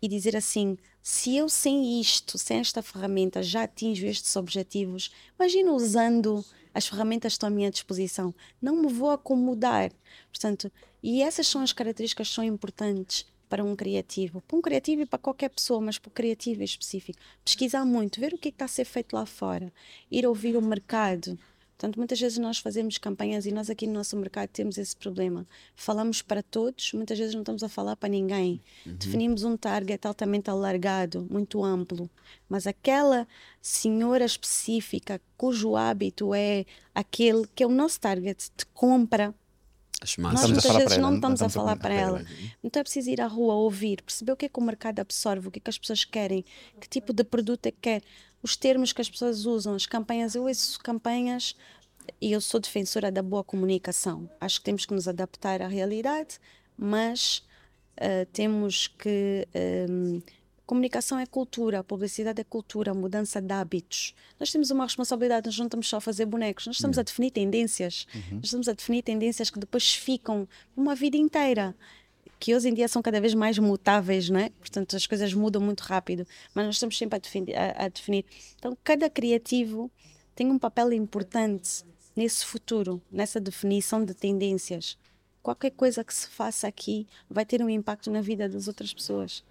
e dizer assim: se eu sem isto, sem esta ferramenta, já atinjo estes objetivos, imagina usando as ferramentas estão à minha disposição. Não me vou acomodar. Portanto, e essas são as características que são importantes para um criativo, para um criativo e para qualquer pessoa, mas para o criativo em específico. Pesquisar muito, ver o que, é que está a ser feito lá fora, ir ouvir o mercado. Portanto, muitas vezes nós fazemos campanhas e nós aqui no nosso mercado temos esse problema. Falamos para todos, muitas vezes não estamos a falar para ninguém. Uhum. Definimos um target altamente alargado, muito amplo, mas aquela senhora específica cujo hábito é aquele que é o nosso target de compra as massas. Nós muitas vezes não estamos, não estamos a falar para ela. ela. Então é preciso ir à rua ouvir, perceber o que é que o mercado absorve, o que é que as pessoas querem, que tipo de produto é que quer, os termos que as pessoas usam, as campanhas. Eu ouço campanhas e eu sou defensora da boa comunicação. Acho que temos que nos adaptar à realidade, mas uh, temos que. Um, ehm, Comunicação é cultura, publicidade é cultura, mudança de hábitos. Nós temos uma responsabilidade, nós não estamos só a fazer bonecos, nós estamos a definir tendências. Uhum. Nós estamos a definir tendências que depois ficam uma vida inteira. que hoje em dia são cada vez mais mutáveis, não é? Portanto, as coisas mudam muito rápido, mas nós estamos sempre a definir. A, a definir. Então, cada criativo tem um papel importante nesse futuro, nessa definição de tendências. Qualquer coisa que se faça aqui vai ter um impacto na vida das outras pessoas.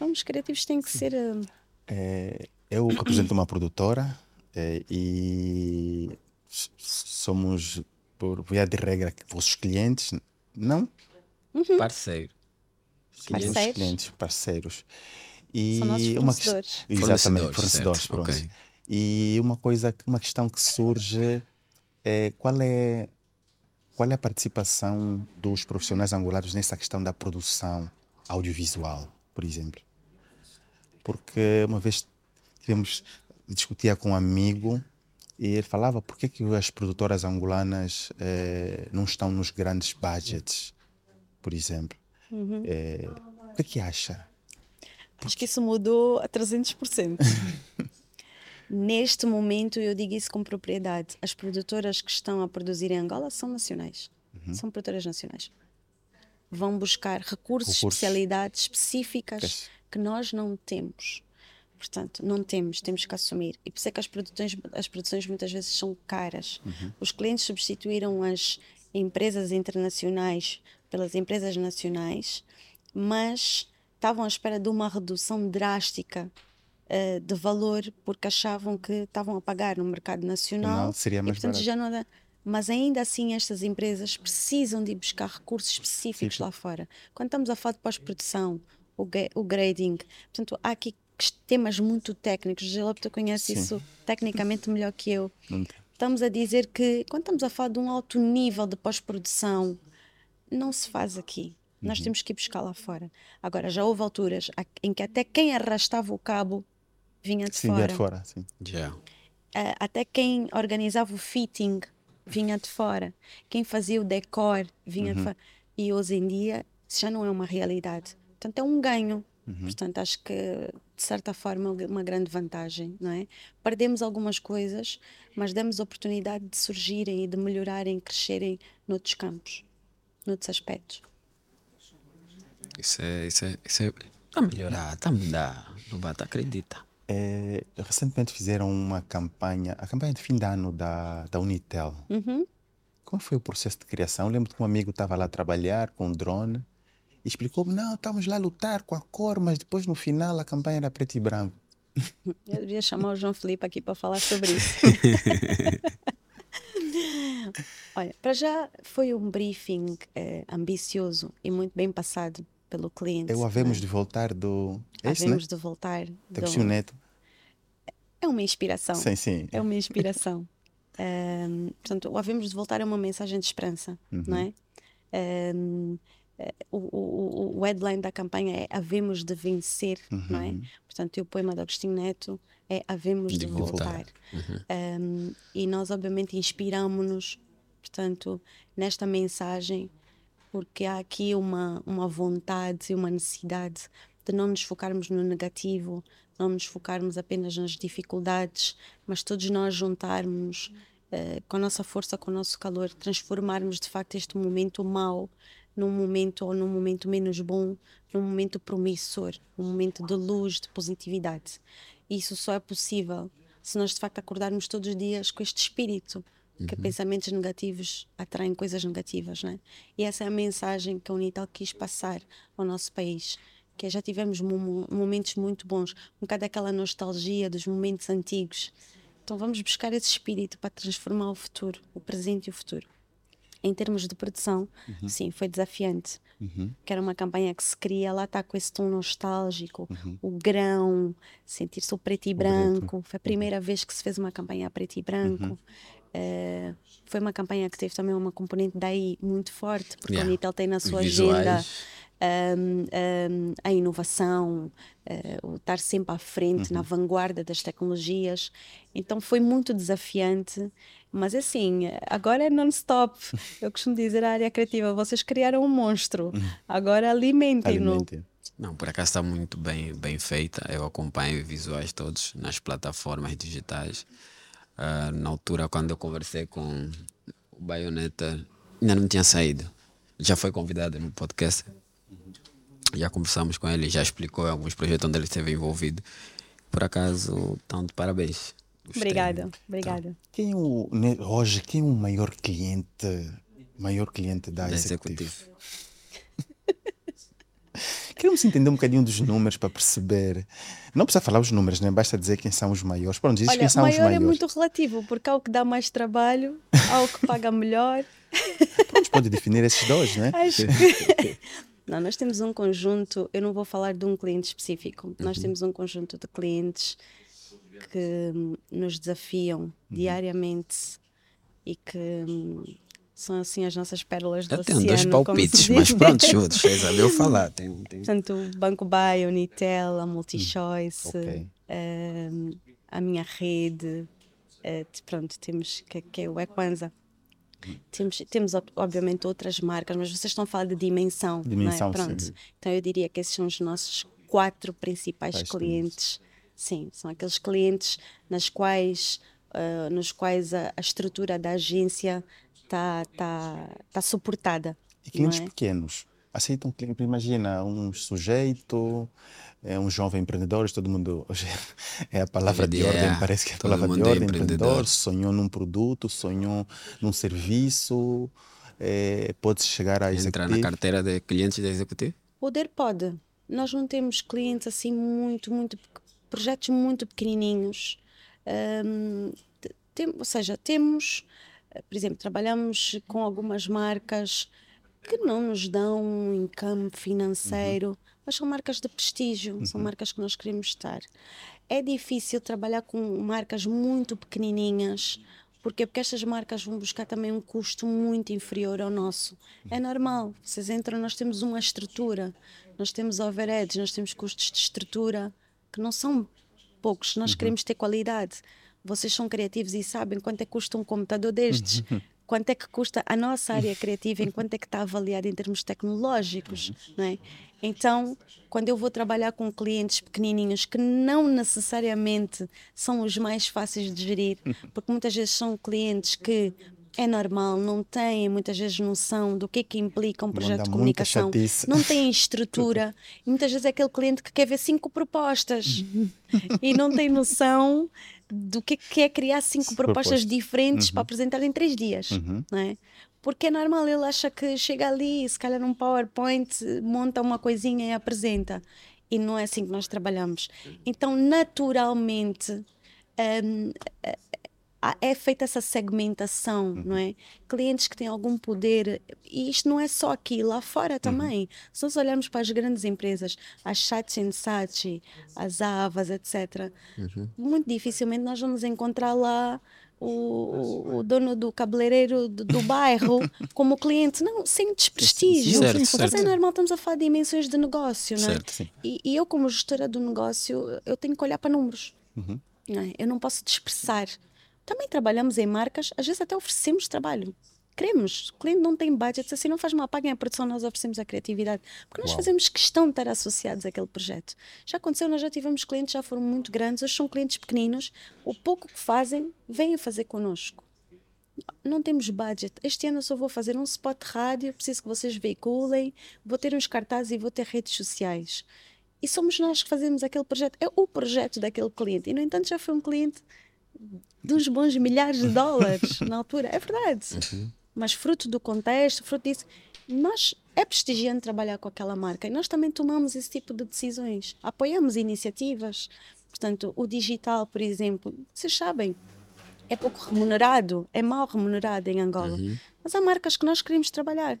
Então, os criativos têm que ser. Uh... É, eu represento uma produtora é, e somos, por via de regra, vossos clientes, não? Uhum. Parceiro. Clientes, parceiros. clientes, parceiros. E São nossos fornecedores. Uma, exatamente, fornecedores. Pronto. Okay. E uma coisa, uma questão que surge é qual é qual é a participação dos profissionais angolanos nessa questão da produção audiovisual, por exemplo? Porque uma vez tivemos discutia com um amigo e ele falava por que, que as produtoras angolanas eh, não estão nos grandes budgets, por exemplo. Uhum. Eh, o que, que acha? Acho que isso mudou a 300%. Neste momento, eu digo isso com propriedade. As produtoras que estão a produzir em Angola são nacionais. Uhum. São produtoras nacionais. Vão buscar recursos, recursos. especialidades específicas que nós não temos. Portanto, não temos, temos que assumir. E por isso é que as produções, as produções muitas vezes são caras. Uhum. Os clientes substituíram as empresas internacionais pelas empresas nacionais, mas estavam à espera de uma redução drástica uh, de valor porque achavam que estavam a pagar no mercado nacional. Não, seria mais e, portanto, já não era, mas ainda assim estas empresas precisam de buscar recursos específicos Sim. lá fora. Quando estamos a falar de pós-produção, o, o grading, portanto, há aqui temas muito técnicos. Gelopta conhece Sim. isso tecnicamente melhor que eu. Estamos a dizer que, quando estamos a falar de um alto nível de pós-produção, não se faz aqui. Nós uhum. temos que ir buscar lá fora. Agora, já houve alturas em que até quem arrastava o cabo vinha de sim, fora. de fora sim. Yeah. Uh, até quem organizava o fitting vinha de fora. Quem fazia o decor vinha uhum. de fora. E hoje em dia, isso já não é uma realidade. Portanto, é um ganho. Uhum. Portanto, acho que de certa forma uma grande vantagem, não é? Perdemos algumas coisas, mas damos oportunidade de surgirem e de melhorarem, crescerem noutros campos, noutros aspectos. Isso é, isso é, isso é, está a melhorar, está a mudar, Lubata, acredita. É, recentemente fizeram uma campanha, a campanha de fim de ano da, da Unitel. Uhum. Como foi o processo de criação? Eu lembro que um amigo estava lá a trabalhar com um drone explicou-me, não, estamos lá a lutar com a cor, mas depois no final a campanha era preto e branco. Eu devia chamar o João Felipe aqui para falar sobre isso. Olha, para já foi um briefing eh, ambicioso e muito bem passado pelo cliente. É o Havemos né? de Voltar do. É Havemos né? de Voltar. Do... Neto. É uma inspiração. Sim, sim. É uma inspiração. um, portanto, o Havemos de Voltar é uma mensagem de esperança, uhum. não é? Um, o, o, o headline da campanha é Havemos de Vencer, uhum. não é? Portanto, o poema de Agostinho Neto é Havemos de, de Voltar. Uhum. Um, e nós, obviamente, inspiramos-nos, portanto, nesta mensagem, porque há aqui uma, uma vontade e uma necessidade de não nos focarmos no negativo, não nos focarmos apenas nas dificuldades, mas todos nós juntarmos uh, com a nossa força, com o nosso calor, transformarmos de facto este momento mau num momento ou num momento menos bom, num momento promissor, num momento de luz, de positividade. Isso só é possível se nós de facto acordarmos todos os dias com este espírito que uhum. pensamentos negativos atraem coisas negativas, né? E essa é a mensagem que a Unital quis passar ao nosso país, que já tivemos momentos muito bons, um bocado aquela nostalgia dos momentos antigos. Então vamos buscar esse espírito para transformar o futuro, o presente e o futuro em termos de produção, uhum. sim, foi desafiante. Uhum. Que era uma campanha que se queria, lá está com esse tom nostálgico, uhum. o grão, sentir-se o preto e branco. Foi a primeira uhum. vez que se fez uma campanha a preto e branco. Uh, foi uma campanha que teve também uma componente daí muito forte, porque yeah. a Unitel tem na sua Visuais. agenda um, um, a inovação, uh, o estar sempre à frente, uhum. na vanguarda das tecnologias. Então foi muito desafiante, mas assim, agora é non-stop. Eu costumo dizer à área criativa: vocês criaram um monstro, agora alimentem-no. Alimentem. Não, por acaso está muito bem, bem feita. Eu acompanho visuais todos nas plataformas digitais. Uh, na altura, quando eu conversei com o Baioneta, ainda não tinha saído. Já foi convidado no podcast Já conversamos com ele, já explicou alguns projetos onde ele esteve envolvido. Por acaso, de parabéns. Gostei. Obrigada, obrigada. Quem é o, hoje, quem é o maior cliente, maior cliente da, da Executive? Queremos entender um bocadinho dos números para perceber. Não precisa falar os números, né? basta dizer quem são os maiores. Pronto, diz Olha, quem são os maiores. maior é muito relativo, porque há o que dá mais trabalho, há o que paga melhor. Pronto, pode definir esses dois, né? Acho que... Não, nós temos um conjunto, eu não vou falar de um cliente específico, uhum. nós temos um conjunto de clientes que nos desafiam uhum. diariamente e que são assim as nossas pérolas do eu oceano. Tenho dois palpites, mas pronto, chute, Isabel falar. Tem, tem... Portanto, o Banco Bay, a Unitel, a MultiChoice, okay. uh, a minha rede, uh, pronto, temos que, que é o Equanza. Temos, temos, obviamente, outras marcas, mas vocês estão a falar de dimensão. Dimensão, é? Pronto. Sim. Então, eu diria que esses são os nossos quatro principais Faz clientes. Sim, são aqueles clientes nas quais, uh, nos quais a, a estrutura da agência está tá, tá suportada. E clientes é? pequenos aceitam cliente, imagina um sujeito, é um jovem empreendedor, todo mundo hoje é a palavra de ordem, parece que é a palavra de é ordem, é empreendedor. empreendedor, sonhou num produto, sonhou num serviço, é, pode chegar a entrar na carteira de clientes da executivo? Poder pode. Nós não temos clientes assim muito, muito projetos muito pequenininhos. Um, tem, ou seja, temos por exemplo, trabalhamos com algumas marcas que não nos dão um income financeiro, uhum. mas são marcas de prestígio, uhum. são marcas que nós queremos estar. É difícil trabalhar com marcas muito pequenininhas, porque porque estas marcas vão buscar também um custo muito inferior ao nosso. É normal, vocês entram, nós temos uma estrutura, nós temos overheads, nós temos custos de estrutura que não são poucos, nós uhum. queremos ter qualidade. Vocês são criativos e sabem quanto é que custa um computador destes. Uhum. Quanto é que custa a nossa área criativa, em quanto é que está avaliada em termos tecnológicos, uhum. não é? Então, quando eu vou trabalhar com clientes pequenininhos que não necessariamente são os mais fáceis de gerir, porque muitas vezes são clientes que é normal, não têm muitas vezes noção do que é que implica um projeto de comunicação, não têm estrutura. muitas vezes é aquele cliente que quer ver cinco propostas e não tem noção do que, que é criar cinco propostas diferentes uhum. para apresentar em três dias, uhum. não é? Porque é normal, ele acha que chega ali, se calhar num PowerPoint, monta uma coisinha e apresenta. E não é assim que nós trabalhamos. Então, naturalmente, um, é feita essa segmentação, uhum. não é? Clientes que têm algum poder, e isto não é só aqui, lá fora uhum. também. Uhum. Se nós olharmos para as grandes empresas, as Saatchi Saatchi, as Avas, etc., uhum. muito dificilmente nós vamos encontrar lá o, o, dono do cabeleireiro do, do bairro como cliente, não, sem desprestígio. Certo, Mas é normal, estamos a falar de dimensões de negócio, não é? Certo, e, e, eu, como gestora do negócio, eu tenho que olhar para números. Uhum. Não é? Eu não posso dispersar também trabalhamos em marcas, às vezes até oferecemos trabalho. Queremos. O cliente não tem budget, assim não faz mal, paguem a produção, nós oferecemos a criatividade. Porque nós Uau. fazemos questão de estar associados àquele projeto. Já aconteceu, nós já tivemos clientes, já foram muito grandes, hoje são clientes pequeninos, o pouco que fazem, vêm fazer connosco. Não temos budget. Este ano eu só vou fazer um spot rádio, preciso que vocês veiculem, vou ter uns cartazes e vou ter redes sociais. E somos nós que fazemos aquele projeto. É o projeto daquele cliente. E, no entanto, já foi um cliente de uns bons milhares de dólares na altura. É verdade. Uhum. Mas fruto do contexto, fruto disso. Nós é prestigiante trabalhar com aquela marca e nós também tomamos esse tipo de decisões. Apoiamos iniciativas. Portanto, o digital, por exemplo, vocês sabem, é pouco remunerado, é mal remunerado em Angola. Uhum. Mas há marcas que nós queremos trabalhar.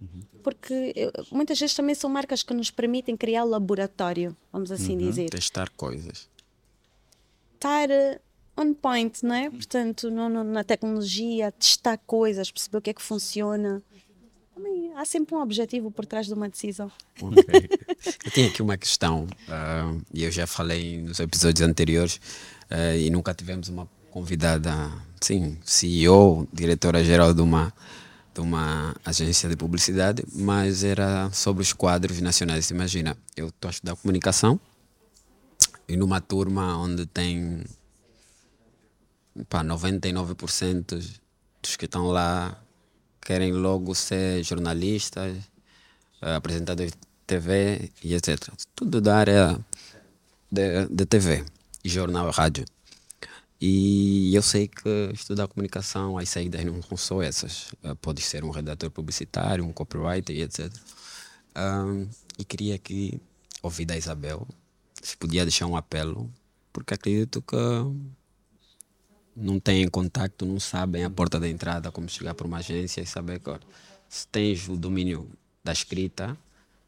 Uhum. Porque eu, muitas vezes também são marcas que nos permitem criar laboratório, vamos assim uhum. dizer. Testar coisas. Estar on point, não é? Portanto, no, no, na tecnologia, testar coisas, perceber o que é que funciona. Também há sempre um objetivo por trás de uma decisão. Okay. eu tenho aqui uma questão, uh, e eu já falei nos episódios anteriores, uh, e nunca tivemos uma convidada, sim, CEO, diretora-geral de uma, de uma agência de publicidade, mas era sobre os quadros nacionais. Imagina, eu estou a estudar comunicação, e numa turma onde tem pá, 99% dos que estão lá querem logo ser jornalistas, uh, apresentadores de TV e etc. Tudo da área de, de TV, jornal, rádio. E eu sei que estudar comunicação, as saídas não são essas. Uh, pode ser um redator publicitário, um copywriter e etc. E queria aqui ouvir da Isabel se podia deixar um apelo, porque acredito que não têm contato, não sabem a porta da entrada, como chegar para uma agência e saber que se tens o domínio da escrita,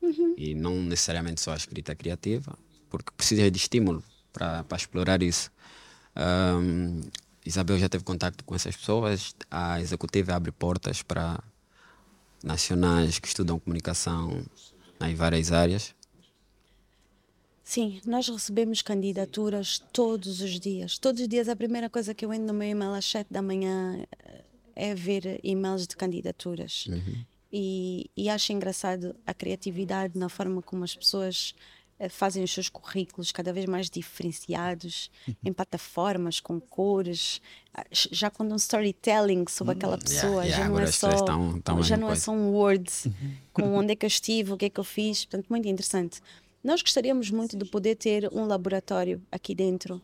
uhum. e não necessariamente só a escrita criativa, porque precisas de estímulo para explorar isso. Um, Isabel já teve contato com essas pessoas, a executiva abre portas para nacionais que estudam comunicação em várias áreas. Sim, nós recebemos candidaturas todos os dias. Todos os dias a primeira coisa que eu entro no meu e-mail às 7 da manhã eh, é ver e-mails de candidaturas. Uhum. E, e acho engraçado a criatividade na forma como as pessoas eh, fazem os seus currículos cada vez mais diferenciados uhum. em plataformas com cores ah, já quando um storytelling sobre hum, aquela pessoa yeah, yeah, já não é só tão, tão já não é só um word uhum. com onde é que eu estive o que é que eu fiz portanto muito interessante nós gostaríamos muito de poder ter um laboratório aqui dentro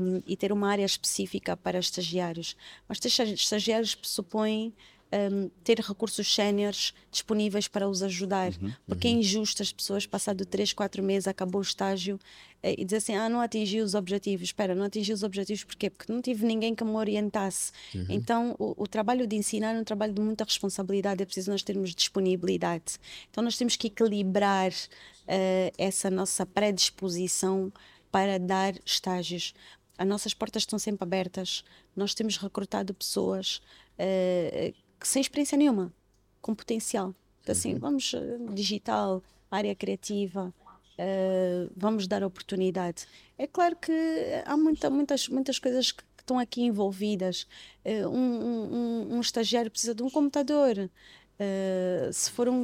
um, e ter uma área específica para estagiários. Mas ter estagiários pressupõe um, ter recursos séniores disponíveis para os ajudar. Uhum, porque é uhum. é injusto as pessoas, passado 3, 4 meses, acabou o estágio eh, e dizer assim: ah, não atingi os objetivos. Espera, não atingi os objetivos porquê? Porque não tive ninguém que me orientasse. Uhum. Então, o, o, trabalho de ensinar é um trabalho de muita responsabilidade, é preciso nós termos disponibilidade. Então, nós temos que equilibrar uh, essa nossa predisposição para dar estágios. As nossas portas estão sempre abertas. Nós temos recrutado pessoas uh, sem experiência nenhuma, com potencial. Então, assim, uhum. vamos digital, área criativa, uh, vamos dar oportunidade. É claro que há muita, muitas, muitas coisas que, que estão aqui envolvidas. Uh, um, um, um, estagiário precisa de um computador. Uh, se for um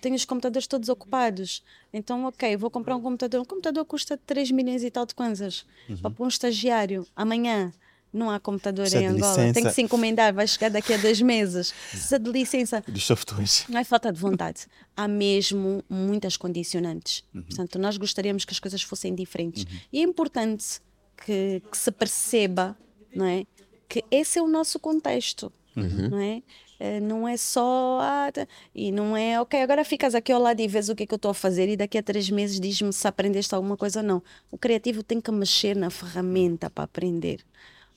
tenho os computadores todos ocupados. Então, ok, vou comprar um computador. Um computador custa 3 milhões e tal de kwanzas. Uhum. Para um estagiário, amanhã, não há computador Precisa em Angola. Tem que se encomendar, vai chegar daqui a dois meses. Precisa de licença. Dos softwares. Não é falta de vontade. Há mesmo muitas condicionantes. Uhum. Portanto, nós gostaríamos que as coisas fossem diferentes. Uhum. E é importante que, que, se perceba não é, que esse é o nosso contexto. Uhum. Não é? Eh, não é só. Ah, e não é, ok, agora ficas aqui ao lado e vês o que é que eu estou a fazer e daqui a três meses diz-me se aprendeste alguma coisa ou não. O criativo tem que mexer na ferramenta para aprender.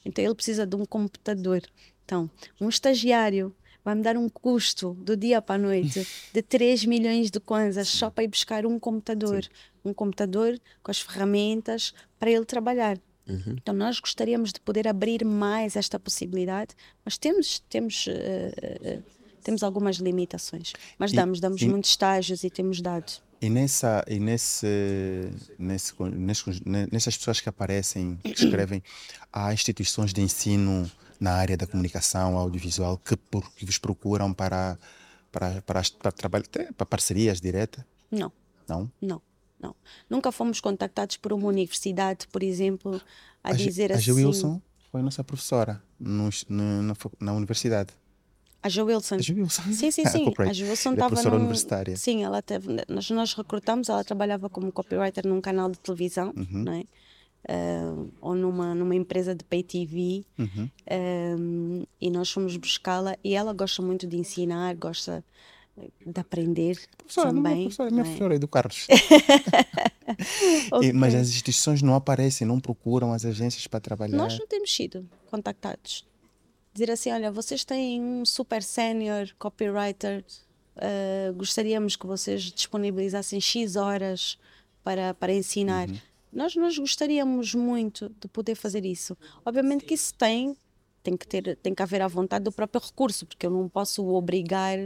Então ele precisa de um computador. Então, um estagiário vai me dar um custo do dia para a noite de 3 milhões de kwanzas só para ir buscar um computador. Sim. Um computador com as ferramentas para ele trabalhar. Uhum. Então nós gostaríamos de poder abrir mais esta possibilidade, mas temos temos uh, uh, temos algumas limitações. Mas damos damos e, muitos estágios e temos dado. E nessa e nesse, nesse, nessas pessoas que aparecem, que escrevem, há instituições de ensino na área da comunicação audiovisual que, por, que vos procuram para para para, para trabalhar para parcerias diretas? Não. Não. Não. Não. Nunca fomos contactados por uma universidade, por exemplo, a, a dizer a assim. A Wilson foi nossa professora no, no, na, na universidade. A Jo Wilson. A Jo Wilson. Sim, sim, sim. a Jo Wilson estava. professora num... universitária. Sim, ela teve. Nós, nós recrutamos, ela trabalhava como copywriter num canal de televisão, uhum. não é? Uh, ou numa, numa empresa de pay TV uhum. uh, e nós fomos buscá-la e ela gosta muito de ensinar, gosta de aprender professora, também. Minha professora, minha é? professora é do Carlos. okay. e, mas as instituições não aparecem, não procuram as agências para trabalhar. Nós não temos sido contactados. Dizer assim, olha, vocês têm um super senior copywriter, uh, gostaríamos que vocês disponibilizassem X horas para, para ensinar. Uhum. Nós, nós gostaríamos muito de poder fazer isso. Obviamente que isso tem tem que ter tem que haver a vontade do próprio recurso porque eu não posso obrigar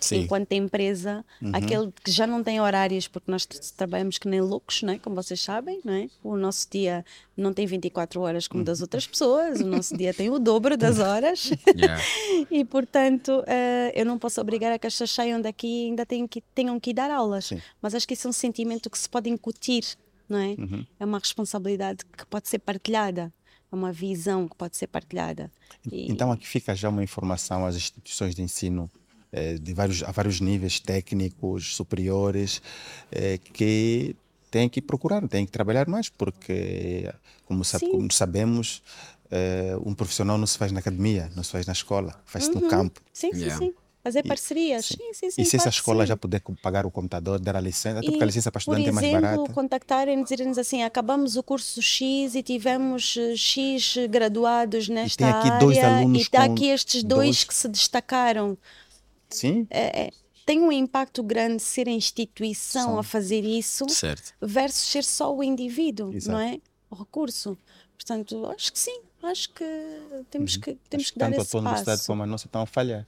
Sim. enquanto empresa uhum. aquele que já não tem horários porque nós trabalhamos que nem loucos não é? como vocês sabem não é? o nosso dia não tem 24 horas como das outras pessoas o nosso dia tem o dobro das horas yeah. e portanto uh, eu não posso obrigar a que as pessoas saiam daqui e ainda tenham que, tenham que dar aulas Sim. mas acho que isso é um sentimento que se pode incutir não é? Uhum. É uma responsabilidade que pode ser partilhada é uma visão que pode ser partilhada. E... Então aqui fica já uma informação às instituições de ensino eh, de vários, a vários níveis técnicos, superiores, eh, que têm que procurar, têm que trabalhar mais, porque, como, sabe, como sabemos, eh, um profissional não se faz na academia, não se faz na escola, faz-se no campo. Sim, sim, Yeah. sim. Fazer parcerias. Sim, sim, sim. E se essa que escola sim. já puder pagar o computador, dar a licença, até porque a E, licença para estudante é mais exemplo, barata. contactarem e dizerem-nos assim: acabamos o curso X e tivemos eh, X graduados nesta tem aqui área dois alunos e está aqui estes dois, dois- que se destacaram. Sim, É, é, tem um impacto grande ser a instituição a fazer isso Certo. versus ser só o indivíduo, Exato. não é? O recurso. Portanto, acho que sim, acho que temos que, temos Acho que dar tanto a esse tua universidade passo. como a nossa estão a falhar.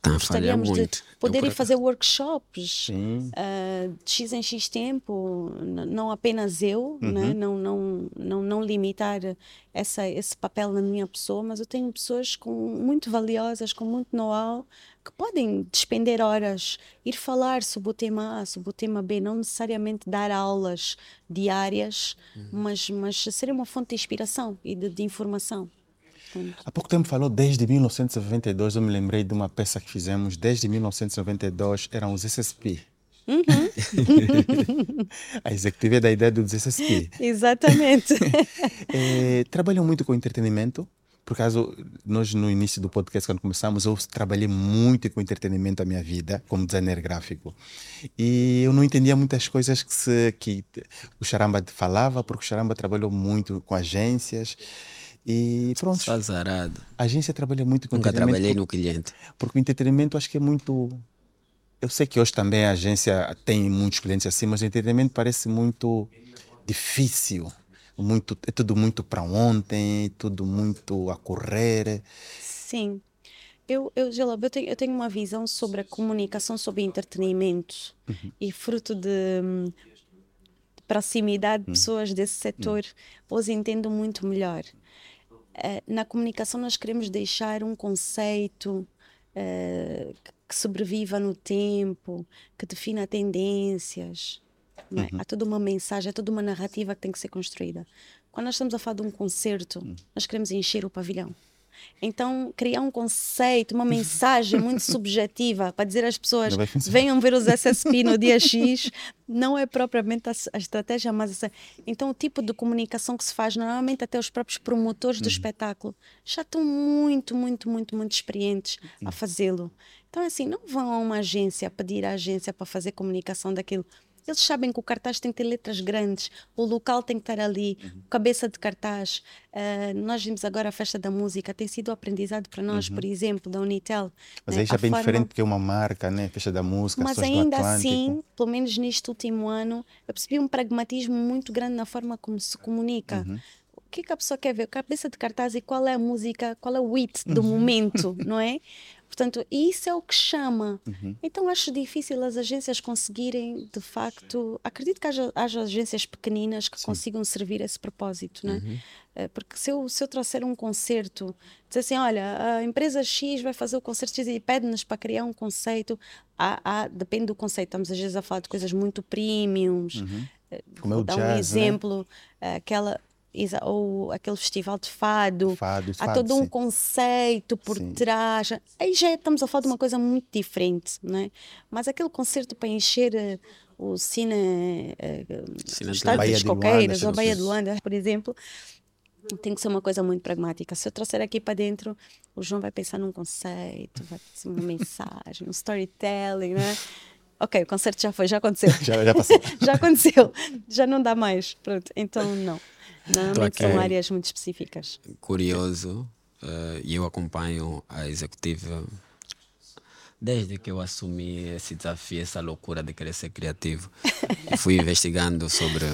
Está a falhar Gostaríamos muito. de poder Eu, por ir fazer workshops ah, de X em X tempo, não apenas eu, né? não, não, não, não limitar essa, esse papel na minha pessoa, mas eu tenho pessoas com, muito valiosas, com muito know-how, que podem despender horas, ir falar sobre o tema A, sobre o tema B, não necessariamente dar aulas diárias, mas, mas serem uma fonte de inspiração e de, de informação. Há pouco tempo falou desde 1992, eu me lembrei de uma peça que fizemos desde 1992, eram os SSP. Uhum. a executiva é da ideia dos SSP. Exatamente. Eh, trabalham muito com entretenimento. Por acaso, nós no início do podcast, quando começamos, eu trabalhei muito com entretenimento a minha vida, como designer gráfico. E eu não entendia muitas coisas que, se, que o Charamba falava, porque o Charamba trabalhou muito com agências. E pronto, Só a agência trabalha muito com Nunca trabalhei no cliente. Porque o entretenimento acho que é muito. Eu sei que hoje também a agência tem muitos clientes assim, mas o entretenimento parece muito difícil. Muito, é tudo muito para ontem, tudo muito a correr. Sim. Eu, eu, Gelab, eu, tenho, eu tenho uma visão sobre a comunicação sobre entretenimento e fruto de, hum, de proximidade de pessoas desse setor, os entendo muito melhor. Eh, na comunicação nós queremos deixar um conceito eh, que- sobreviva no tempo, que defina tendências. não é? Há toda uma mensagem, há toda uma narrativa que tem que ser construída. Quando nós estamos a falar de um concerto, nós queremos encher o pavilhão. Então, criar um conceito, uma mensagem muito subjetiva para dizer às pessoas venham ver os SSP no dia X, não é propriamente a, a estratégia mais. essa- Então, o tipo de comunicação que se faz, normalmente até os próprios promotores do espetáculo já estão muito, muito, muito, muito experientes a fazê-lo. Então, assim, não vão a uma agência pedir à agência para fazer comunicação daquilo. Eles sabem que o cartaz tem que ter letras grandes, o local tem que estar ali, cabeça de cartaz. Ah, nós vimos agora a festa da música, tem sido aprendizado para nós, por exemplo, da Unitel. Mas né? aí já é bem forma- diferente porque é uma marca, né? Festa da música, mas ainda assim, pelo menos neste último ano, eu percebi um pragmatismo muito grande na forma como se comunica. Uhum. O que, que a pessoa quer ver? Cabeça de cartaz e qual é a música, qual é o hit Uhum. do momento, não é? Portanto, isso é o que chama. Uhum. Então, acho difícil as agências conseguirem, de facto. Acredito que haja, haja agências pequeninas que consigam servir esse propósito, não é? Uhum. Eh, Porque se eu, se eu trouxer um concerto, dizer assim: olha, a empresa X vai fazer o concerto X e pede-nos para criar um conceito, há, há- depende do conceito. Estamos às vezes a falar de coisas muito premiums. Eh, Como é Vou o dar um jazz, né? exemplo, eh, aquela, ou aquele festival de fado. Fado, Há fado, todo um sim. conceito por Sim. trás. Aí já estamos a falar de uma coisa muito diferente, não é? Mas aquele concerto para encher eh, o cine, eh, Cine estádio Coqueiras, ou a Baía de Luanda, por exemplo, tem que ser uma coisa muito pragmática. Se eu trouxer aqui para dentro, o João vai pensar num conceito, vai pensar numa mensagem, um storytelling, né? Ok, o concerto já foi, já aconteceu. Já, já passou. já aconteceu, já não dá mais. Pronto, então não. Normalmente Ok. são áreas muito específicas. curioso eh, e eu acompanho a executiva desde que eu assumi esse desafio, essa loucura de querer ser criativo. E fui investigando sobre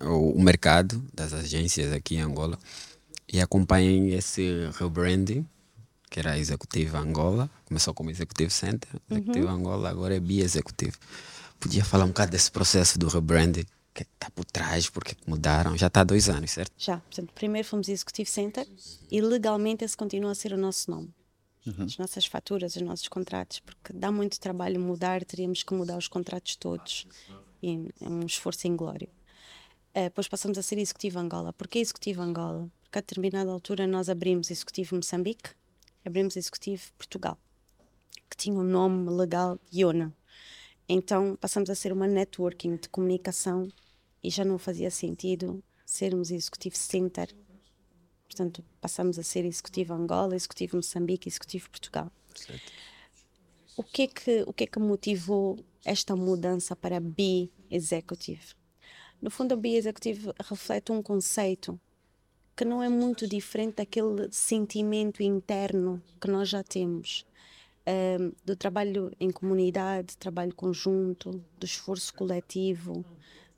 o, o mercado das agências aqui em Angola e acompanhei esse rebranding, que era a Executiva Angola, começou como Executive Center, Executiva Angola, agora é Bi-Executive. Podia falar um bocado desse processo do rebranding, que está por trás, porque mudaram, já está há dois anos, certo? Já, portanto, primeiro fomos Executive Center e legalmente esse continua a ser o nosso nome. As nossas faturas, os nossos contratos, porque dá muito trabalho mudar, teríamos que mudar os contratos todos e é um esforço inglório. Eh, depois passamos a ser Executivo Angola. Porquê Executivo Angola? Porque a determinada altura nós abrimos Executivo Moçambique, abrimos Executivo Portugal. que tinha o nome legal Iona. Então passamos a ser uma networking de comunicação e já não fazia sentido sermos executivo center. Portanto, passamos a ser executivo Angola, executivo Moçambique, executivo Portugal. Certo. O que é que o que é que motivou esta mudança para Be Executive? No fundo, a Be Executive reflete um conceito que não é muito diferente daquele sentimento interno que nós já temos um, do trabalho em comunidade, trabalho conjunto, do esforço coletivo,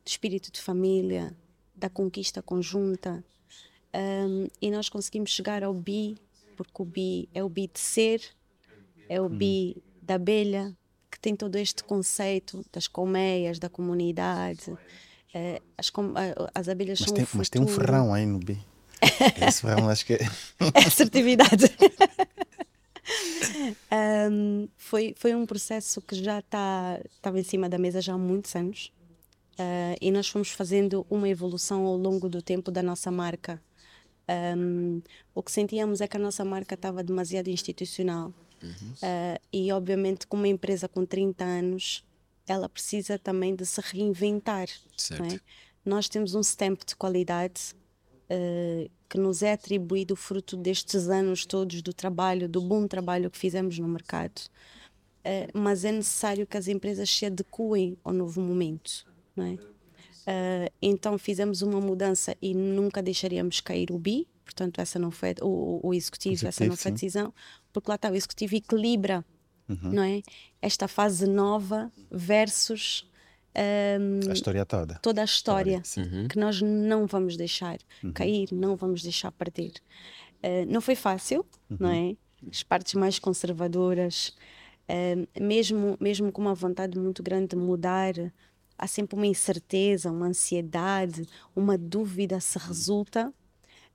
do espírito de família, da conquista conjunta. Um, e nós conseguimos chegar ao bi, porque o bi é o bi de ser, é o bi hum. da abelha, que tem todo este conceito das colmeias, da comunidade. Uh, as, com, as abelhas mas são tem, Mas tem um ferrão aí no bi. Esse ferrão acho que é. Assertividade. um, foi, foi um processo que já está estava em cima da mesa já há muitos anos uh, e nós fomos fazendo uma evolução ao longo do tempo da nossa marca. Um, o que sentíamos é que a nossa marca estava demasiado institucional uhum. uh, e obviamente com uma empresa com 30 anos ela precisa também de se reinventar. É? Nós temos um stamp de qualidade uh, que nos é atribuído fruto destes anos todos do trabalho, do bom trabalho que fizemos no mercado. Uh, mas é necessário que as empresas se adequem ao novo momento, não é? Uh, então fizemos uma mudança e nunca deixaríamos cair o BI, portanto essa não foi o, o executivo, executivo, essa não foi a decisão, porque lá está o executivo equilibra, uhum. não é? Esta fase nova versus um, a história toda. Toda a história, história uhum. que nós não vamos deixar uhum. cair, não vamos deixar perder. Uh, não foi fácil, uhum. não é? As partes mais conservadoras, uh, mesmo, mesmo com uma vontade muito grande de mudar, há sempre uma incerteza, uma ansiedade, uma dúvida se resulta.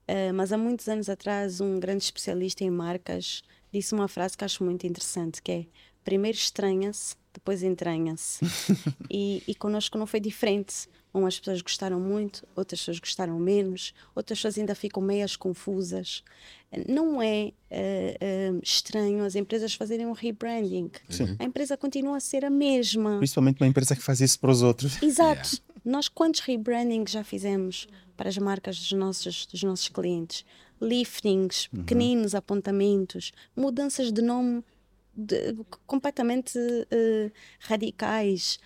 Uh, mas há muitos anos atrás, um grande especialista em marcas disse uma frase que acho muito interessante, que é primeiro estranha-se depois entranha-se. e, e connosco não foi diferente. Umas pessoas gostaram muito, outras pessoas gostaram menos, outras pessoas ainda ficam meias confusas. Não é uh, uh, estranho as empresas fazerem um rebranding. Sim. A empresa continua a ser a mesma. Principalmente uma empresa que faz isso para os outros. Exato. Yeah. Nós quantos rebrandings já fizemos para as marcas dos nossos, dos nossos clientes? Liftings, uhum. pequeninos apontamentos, mudanças de nome de, completamente uh, radicais,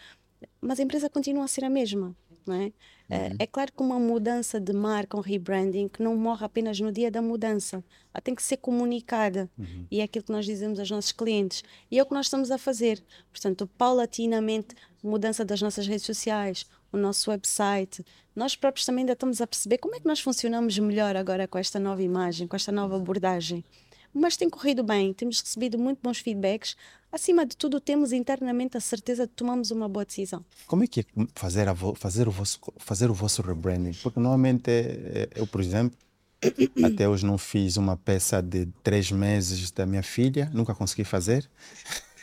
mas a empresa continua a ser a mesma, não é? Eh, uhum. É claro que uma mudança de marca, um rebranding, que não morre apenas no dia da mudança, ela tem que ser comunicada uhum. e é aquilo que nós dizemos aos nossos clientes e é o que nós estamos a fazer. Portanto, paulatinamente, mudança das nossas redes sociais, o nosso website, nós próprios também ainda estamos a perceber como é que nós funcionamos melhor agora com esta nova imagem, com esta nova abordagem mas tem corrido bem, temos recebido muito bons feedbacks. Acima de tudo, temos internamente a certeza de tomamos uma boa decisão. Como é que é fazer, a fazer, o, vosso, fazer o vosso rebranding? Porque normalmente é, é, eu, por exemplo, até hoje não fiz uma peça de três meses da minha filha, nunca consegui fazer.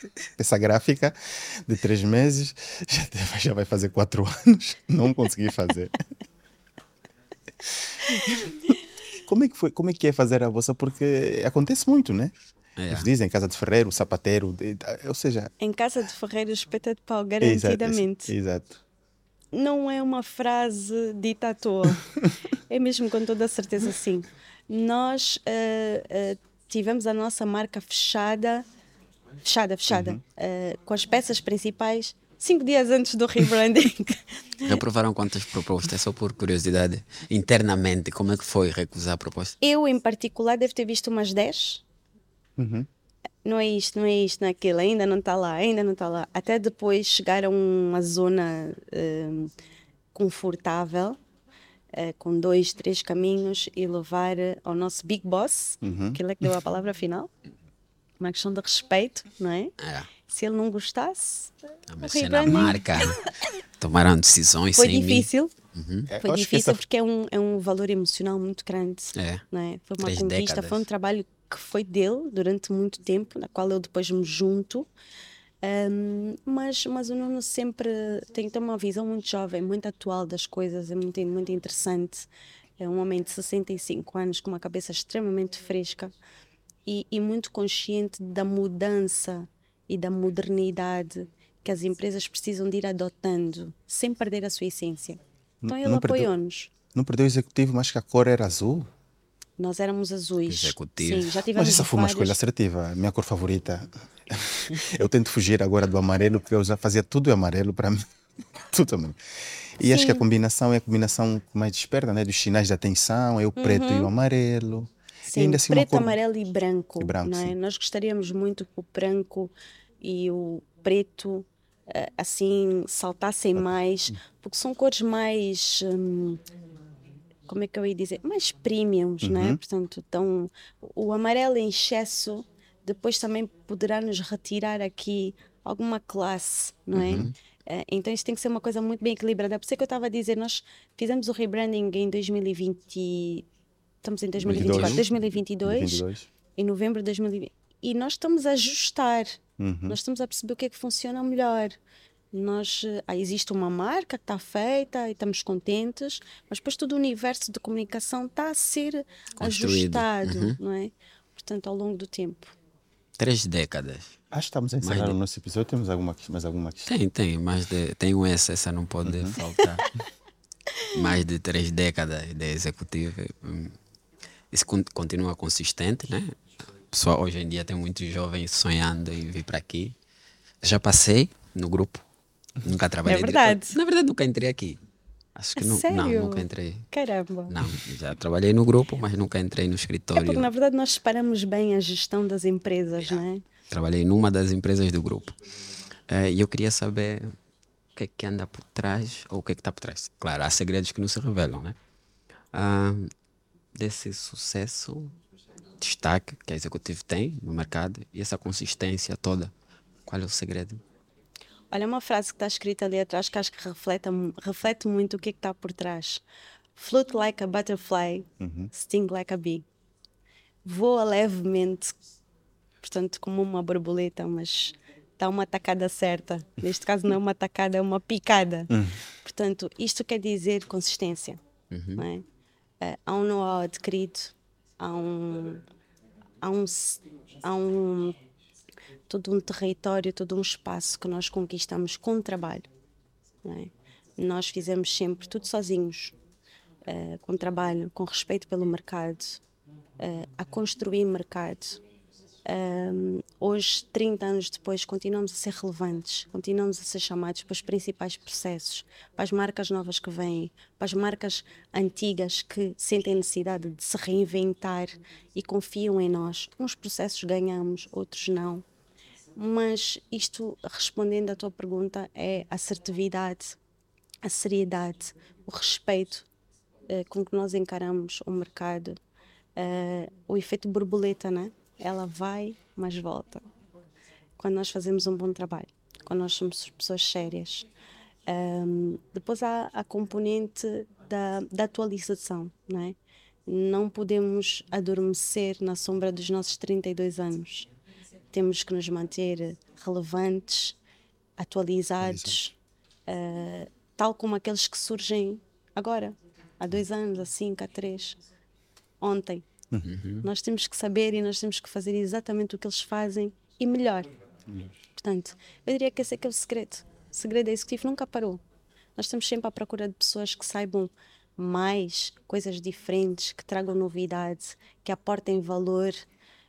Peça gráfica de três meses, já, já vai fazer quatro anos, não consegui fazer. Como é que foi? Como é que é fazer a vossa? Porque acontece muito, né? É. Eles dizem casa de ferreiro, sapateiro, ou seja. Em casa de ferreiro, espeta de pau, garantidamente. Exato. exato. Não é uma frase dita à toa. é mesmo com toda a certeza sim. Nós uh, uh, tivemos a nossa marca fechada, fechada, fechada, uhum. uh, com as peças principais cinco dias antes do rebranding. Reprovaram quantas propostas? É só por curiosidade. Internamente, como é que foi recusar a proposta? Eu, em particular, devo ter visto umas 10. Uhum. Não é isto, não é isto, não é aquilo, ainda não está lá, ainda não está lá. Até depois chegar a uma zona hum, confortável, uh, com dois, três caminhos e levar ao nosso big boss, uhum. que ele é que deu a palavra final. Uma questão de respeito, não é? é se ele não gostasse. A mexer na marca, tomaram decisões Foi sem difícil. Uhum. Foi difícil essa... porque é um, é um valor emocional muito grande. É. Não é? Foi uma Três conquista, décadas. foi um trabalho que foi dele durante muito tempo, na qual eu depois me junto. Um, mas, mas o Nuno sempre tem, tem uma visão muito jovem, muito atual das coisas, é muito, muito interessante. É um homem de 65 anos com uma cabeça extremamente fresca e, e muito consciente da mudança e da modernidade que as empresas precisam de ir adotando sem perder a sua essência. Então ele apoiou-nos. Não perdeu o executivo, mas que a cor era azul? Nós éramos azuis. Executivo. Sim, já tivemos Mas essa foi uma escolha assertiva, minha cor favorita. eu tento fugir agora do amarelo, porque eu já fazia tudo amarelo para mim. tudo amarelo. E acho que a combinação é a combinação mais desperta, né? Dos sinais de atenção, é o preto e o amarelo. E Sim, ainda assim preto, cor- amarelo e branco. E branco, não é? Nós gostaríamos muito que o branco e o preto eh, assim saltassem mais, porque são cores mais. hum, como é que eu ia dizer? Mais premiums, não Uhum. é? Portanto, então, o amarelo em excesso depois também poderá nos retirar aqui alguma classe, não é? Uhum. Eh, Então isto tem que ser uma coisa muito bem equilibrada. Por isso é que eu estava a dizer, nós fizemos o rebranding em 2020, estamos em 2024, 2022, 2022. em novembro de 2020. E nós estamos a ajustar, Uhum. nós estamos a perceber o que é que funciona melhor. Nós, eh, ah, existe uma marca que está feita e estamos contentes, mas depois todo o universo de comunicação está a ser Construído. ajustado, Uhum. não é? Portanto, ao longo do tempo. Três décadas. Acho que estamos a encerrar de- o nosso episódio. Temos alguma, mais alguma questão? Tem, tem. Mais de, tenho essa, essa não pode Uhum. faltar. mais de três décadas de executivo. Isso con- continua consistente, né? Pessoal, hoje em dia tem muitos jovens sonhando em vir para aqui. Já passei no grupo. Nunca trabalhei. É verdade. direto. Na verdade, nunca entrei aqui. Acho que A nu- não, nunca entrei. Caramba! Não, já trabalhei no grupo, mas nunca entrei no É escritório. porque, na verdade, nós separamos bem a gestão das empresas, não é? Trabalhei numa das empresas do grupo. Eh, E eu queria saber o que é que anda por trás, ou o que é que está por trás. Claro, há segredos que não se revelam, né? Ah, desse sucesso, destaque que a Executivo tem no mercado e essa consistência toda. Qual é o segredo? Olha, uma frase que está escrita ali atrás que acho que reflete, reflete muito o que é que está por trás. Float like a butterfly, sting like a bee. Voa levemente, portanto, como uma borboleta, mas dá uma tacada certa. Neste caso, não é uma tacada, é uma picada. Portanto, isto quer dizer consistência. Não é? Há um know-how adquirido, há um, há um, há um todo um território, todo um espaço que nós conquistamos com trabalho. é? Nós fizemos sempre tudo sozinhos, eh, com trabalho, com respeito pelo mercado, eh, a construir mercado. Ahm, hoje, 30 anos depois, continuamos a ser relevantes, continuamos a ser chamados para os principais processos, para as marcas novas que vêm, para as marcas antigas que sentem necessidade de se reinventar e confiam em nós. Uns processos ganhamos, outros não. Mas isto, respondendo à tua pergunta, é a assertividade, a seriedade, o respeito eh, com que nós encaramos o mercado, eh, o efeito borboleta, né? Ela vai, mas volta. Quando nós fazemos um bom trabalho, quando nós somos pessoas sérias. Ahm, depois há a componente da, da atualização, não é? Não podemos adormecer na sombra dos nossos 32 anos. Temos que nos manter relevantes, atualizados, eh, tal como aqueles que surgem agora, há dois anos, há cinco, há três, ontem. Nós temos que saber e nós temos que fazer exatamente o que eles fazem e melhor. Portanto, eu diria que esse é que é o segredo. O segredo é executivo nunca parou. Nós estamos sempre à procura de pessoas que saibam mais, coisas diferentes, que tragam novidade, que aportem valor.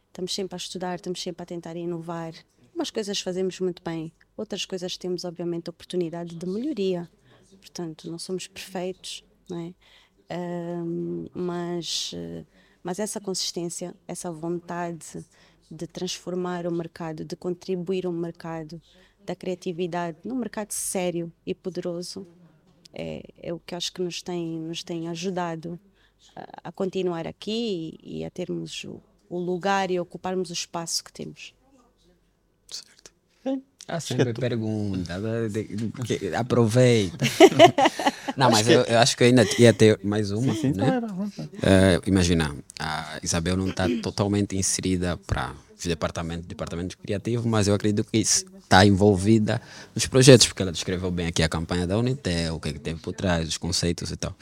Estamos sempre a estudar, estamos sempre a tentar inovar. Umas coisas fazemos muito bem, outras coisas temos, obviamente, oportunidade de melhoria. Portanto, não somos perfeitos, não é? Ahm, mas, eh, mas essa consistência, essa vontade de transformar o mercado, de contribuir ao mercado, da criatividade, num mercado sério e poderoso, é, é o que acho que nos tem, nos tem ajudado a, a continuar aqui e, e a termos o, o lugar e ocuparmos o espaço que temos. Certo. Ah, sempre pergunta, de- que- aproveita. Não, mas eu, eu acho que ainda ia ter mais uma. né? Eh, imagina, a Isabel não está totalmente inserida para os departamentos, departamento criativo, mas eu acredito que está envolvida nos projetos, porque ela descreveu bem aqui a campanha da Unitel, o que, é que teve por trás, os conceitos e tal.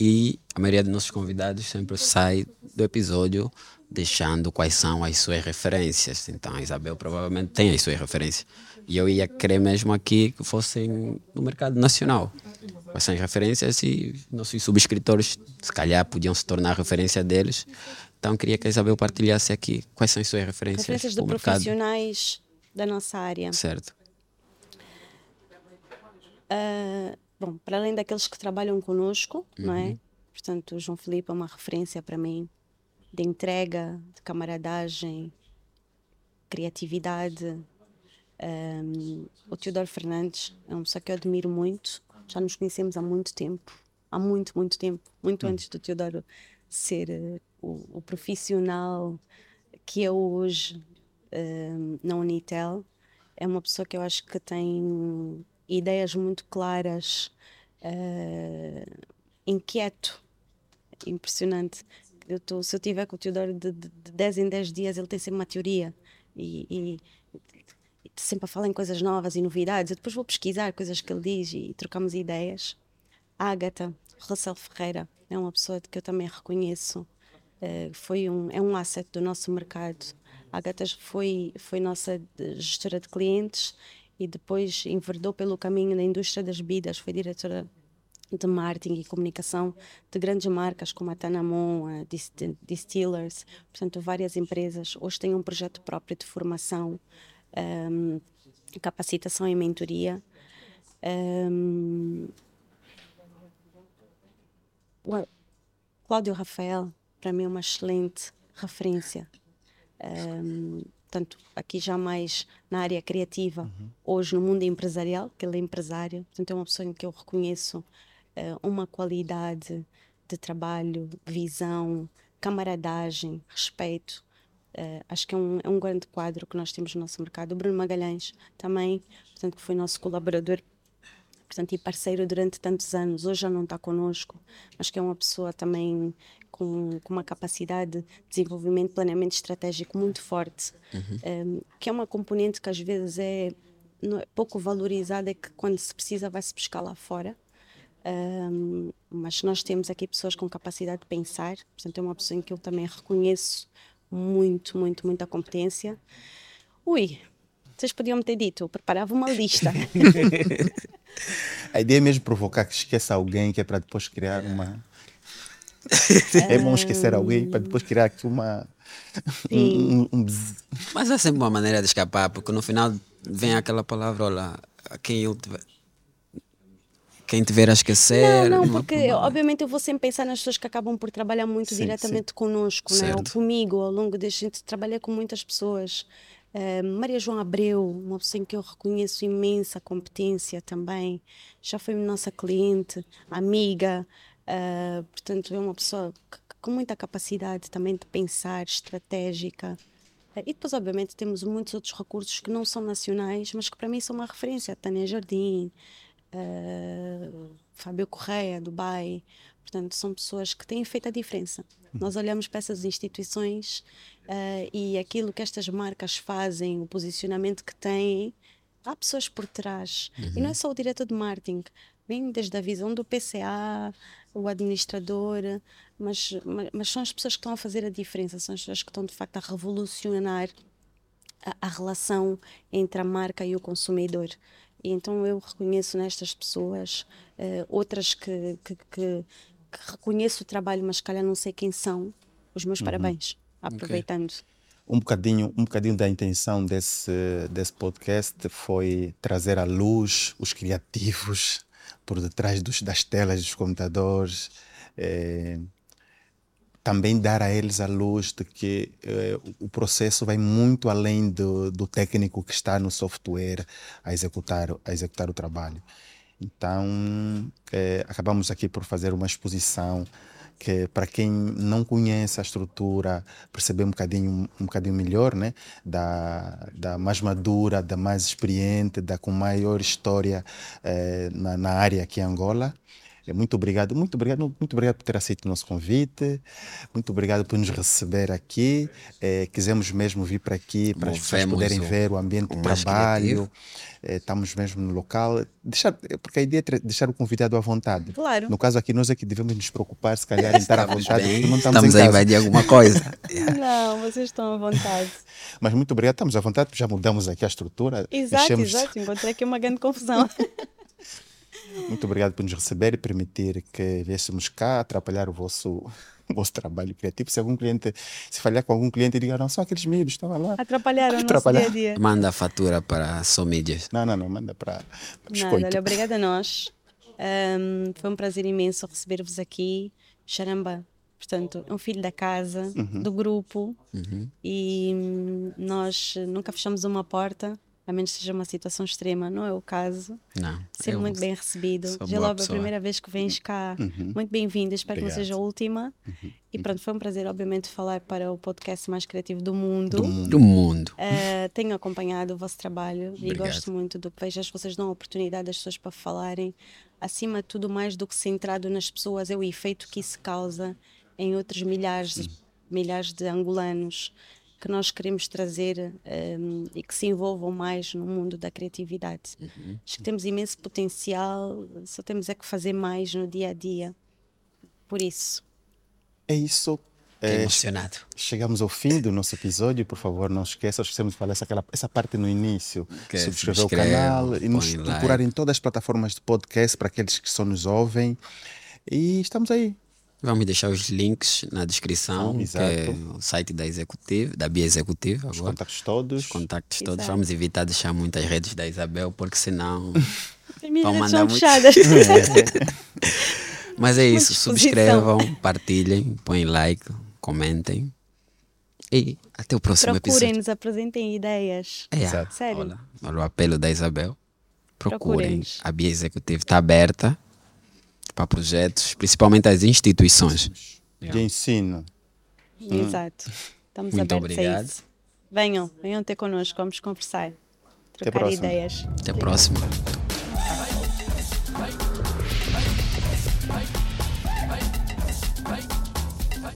E a maioria dos nossos convidados sempre sai do episódio deixando quais são as suas referências. Então a Isabel provavelmente tem as suas referências. E eu ia querer mesmo aqui que fossem no mercado nacional. Quais são as referências e nossos subscritores, se calhar, podiam se tornar referência deles. Então queria que a Isabel partilhasse aqui quais são as suas referências. Referências de profissionais da nossa área. Certo. Uh, bom, para além daqueles que trabalham conosco, uhum. não é? Uhum. Portanto, o João Felipe é uma referência para mim de entrega, de camaradagem, criatividade. Um, o Teodoro Fernandes é uma pessoa que eu admiro muito. Já nos conhecemos há muito tempo. Há muito, muito tempo. Muito uhum. antes do Teodoro ser uh, o, o, profissional que é hoje uh, na Unitel. É uma pessoa que eu acho que tem ideias muito claras, uh, inquieto, impressionante. Eu tô, se eu tiver com o Teodoro de, de, de 10 em 10 dias, ele tem sempre uma teoria e, e, e sempre a em coisas novas e novidades. Eu depois vou pesquisar coisas que ele diz e trocamos ideias. A Agatha Russell Ferreira é uma pessoa que eu também reconheço. Uh, foi um, é um asset do nosso mercado. A Agatha foi, foi nossa gestora de clientes e depois enverdou pelo caminho da indústria das bebidas, foi diretora de marketing e comunicação de grandes marcas como a Tanamon, a Distillers, portanto várias empresas. Hoje tem um projeto próprio de formação, um, capacitação e mentoria. Um, Cláudio Rafael, para mim, é uma excelente referência. Um, portanto, aqui já mais na área criativa, uhum. hoje no mundo empresarial, que ele é empresário, portanto, é uma pessoa que eu reconheço uma qualidade de trabalho, visão, camaradagem, respeito. Uh, acho que é um, é um grande quadro que nós temos no nosso mercado. O Bruno Magalhães também, portanto, que foi nosso colaborador portanto, e parceiro durante tantos anos, hoje já não está connosco, mas que é uma pessoa também com, com uma capacidade de desenvolvimento, planeamento estratégico muito forte, uhum. um, que é uma componente que às vezes é, é pouco valorizada, é que quando se precisa vai-se buscar lá fora. Um, mas nós temos aqui pessoas com capacidade de pensar, portanto é uma pessoa em que eu também reconheço muito, muito, muita competência. Ui, vocês podiam me ter dito, eu preparava uma lista. A ideia é mesmo provocar que esqueça alguém, que é para depois criar uma. é bom esquecer alguém para depois criar aqui uma. Um, um, um... Mas é sempre uma maneira de escapar, porque no final vem aquela palavra, olha, a quem eu tiver. Quem tiver a esquecer. Não, não, porque uma... obviamente eu vou sempre pensar nas pessoas que acabam por trabalhar muito sim, diretamente sim. conosco, né? ou comigo, ao longo deste. A gente trabalha com muitas pessoas. Uh, Maria João Abreu, uma pessoa em que eu reconheço imensa competência também, já foi nossa cliente, amiga, uh, portanto é uma pessoa que, com muita capacidade também de pensar, estratégica. Uh, e depois, obviamente, temos muitos outros recursos que não são nacionais, mas que para mim são uma referência. Tânia Jardim, Fábio Correia, Dubai. Portanto, são pessoas que têm feito a diferença. Nós olhamos para essas instituições uh, e aquilo que estas marcas fazem, o posicionamento que têm, há pessoas por trás. Uhum. E não é só o diretor de marketing, vem desde a visão do PCA, o administrador, mas, mas, mas, são as pessoas que estão a fazer a diferença, são as pessoas que estão de facto a revolucionar a, a relação entre a marca e o consumidor. E então eu reconheço nestas pessoas, uh, outras que, que, que, que, reconheço o trabalho, mas calhar não sei quem são, os meus uhum. parabéns aproveitando. Okay. Um bocadinho, um bocadinho da intenção desse, desse podcast foi trazer à luz os criativos por detrás dos, das telas dos computadores, é, também dar a eles a luz de que é, o processo vai muito além do, do técnico que está no software a executar, a executar o trabalho. Então, é, acabamos aqui por fazer uma exposição que para quem não conhece a estrutura, perceber um bocadinho, um bocadinho melhor, né? da, da mais madura, da mais experiente, da com maior história eh, na, na área aqui em Angola. É, muito obrigado, muito obrigado, muito obrigado por ter aceito o nosso convite, muito obrigado por nos receber aqui. É, quisemos mesmo vir para aqui para as pessoas Movemos poderem o- ver o ambiente de trabalho. É, estamos mesmo no local, deixar, porque a ideia é deixar o convidado à vontade. Claro. No caso aqui, nós é que devemos nos preocupar, se calhar, em estar à vontade, bem, porque não estamos, estamos em a invadir alguma coisa. Não, vocês estão à vontade. Mas muito obrigado, estamos à vontade, já mudamos aqui a estrutura. Exato, exato. Encontrei aqui uma grande confusão. Muito obrigado por nos receber e permitir que viéssemos cá atrapalhar o vosso, o vosso trabalho criativo. Se algum cliente, se falhar com algum cliente, diga, não, são aqueles miúdos, estavam lá. Atrapalharam o nosso Atrapalhar. dia a dia. Manda a fatura para Só Mídias. Não, não, não, manda para Nada, biscoito. olha, obrigada a nós. Ahm, foi um prazer imenso receber-vos aqui. Charamba, portanto, é um filho da casa, do grupo, e hum, nós nunca fechamos uma porta, a menos que seja uma situação extrema, não é o caso. Não. Eu- muito bem recebido. Já logo a pessoa. primeira vez que vens cá. Muito bem-vindo. Espero que não Obrigado. seja a última. E pronto, foi um prazer, obviamente, falar para o podcast mais criativo do mundo. Do mundo. Uh, tenho acompanhado o vosso trabalho e Obrigado. gosto muito do que vejo. Acho que vocês dão a oportunidade às pessoas para falarem. Acima de tudo, mais do que centrado nas pessoas, é o efeito que isso causa em outros milhares, milhares de angolanos que nós queremos trazer um, e que se envolvam mais no mundo da criatividade. Acho que temos imenso potencial, só temos é que fazer mais no dia a dia. Por isso, É isso. É, emocionado. chegamos ao fim do nosso episódio. Por favor, não esqueça, esquecemos de falar essa, aquela, essa parte no início. Que é subscrever o canal e nos procurar like. em todas as plataformas de podcast para aqueles que só nos ouvem. E estamos aí. Vamos deixar os links na descrição, que Exato. é o site da Executiva, da Bia Executiva Os agora. contactos todos. Os contactos todos. Exato. Vamos evitar deixar muitas redes da Isabel, porque senão. Vão mandar muito. fechadas. Mas é isso. Subscrevam, partilhem, põem like, comentem. E até o próximo episódio. Procurem-nos, apresentem ideias. É, Exato. Sério. Olha, olha o apelo da Isabel. Procurem. Procurem-nos. A Bia Executiva está aberta para projetos, principalmente as instituições. De ensino. Exato. Estamos Muito abertos a obrigado. isso. Venham, venham ter connosco, vamos conversar, Até trocar próxima. ideias. Até a próxima.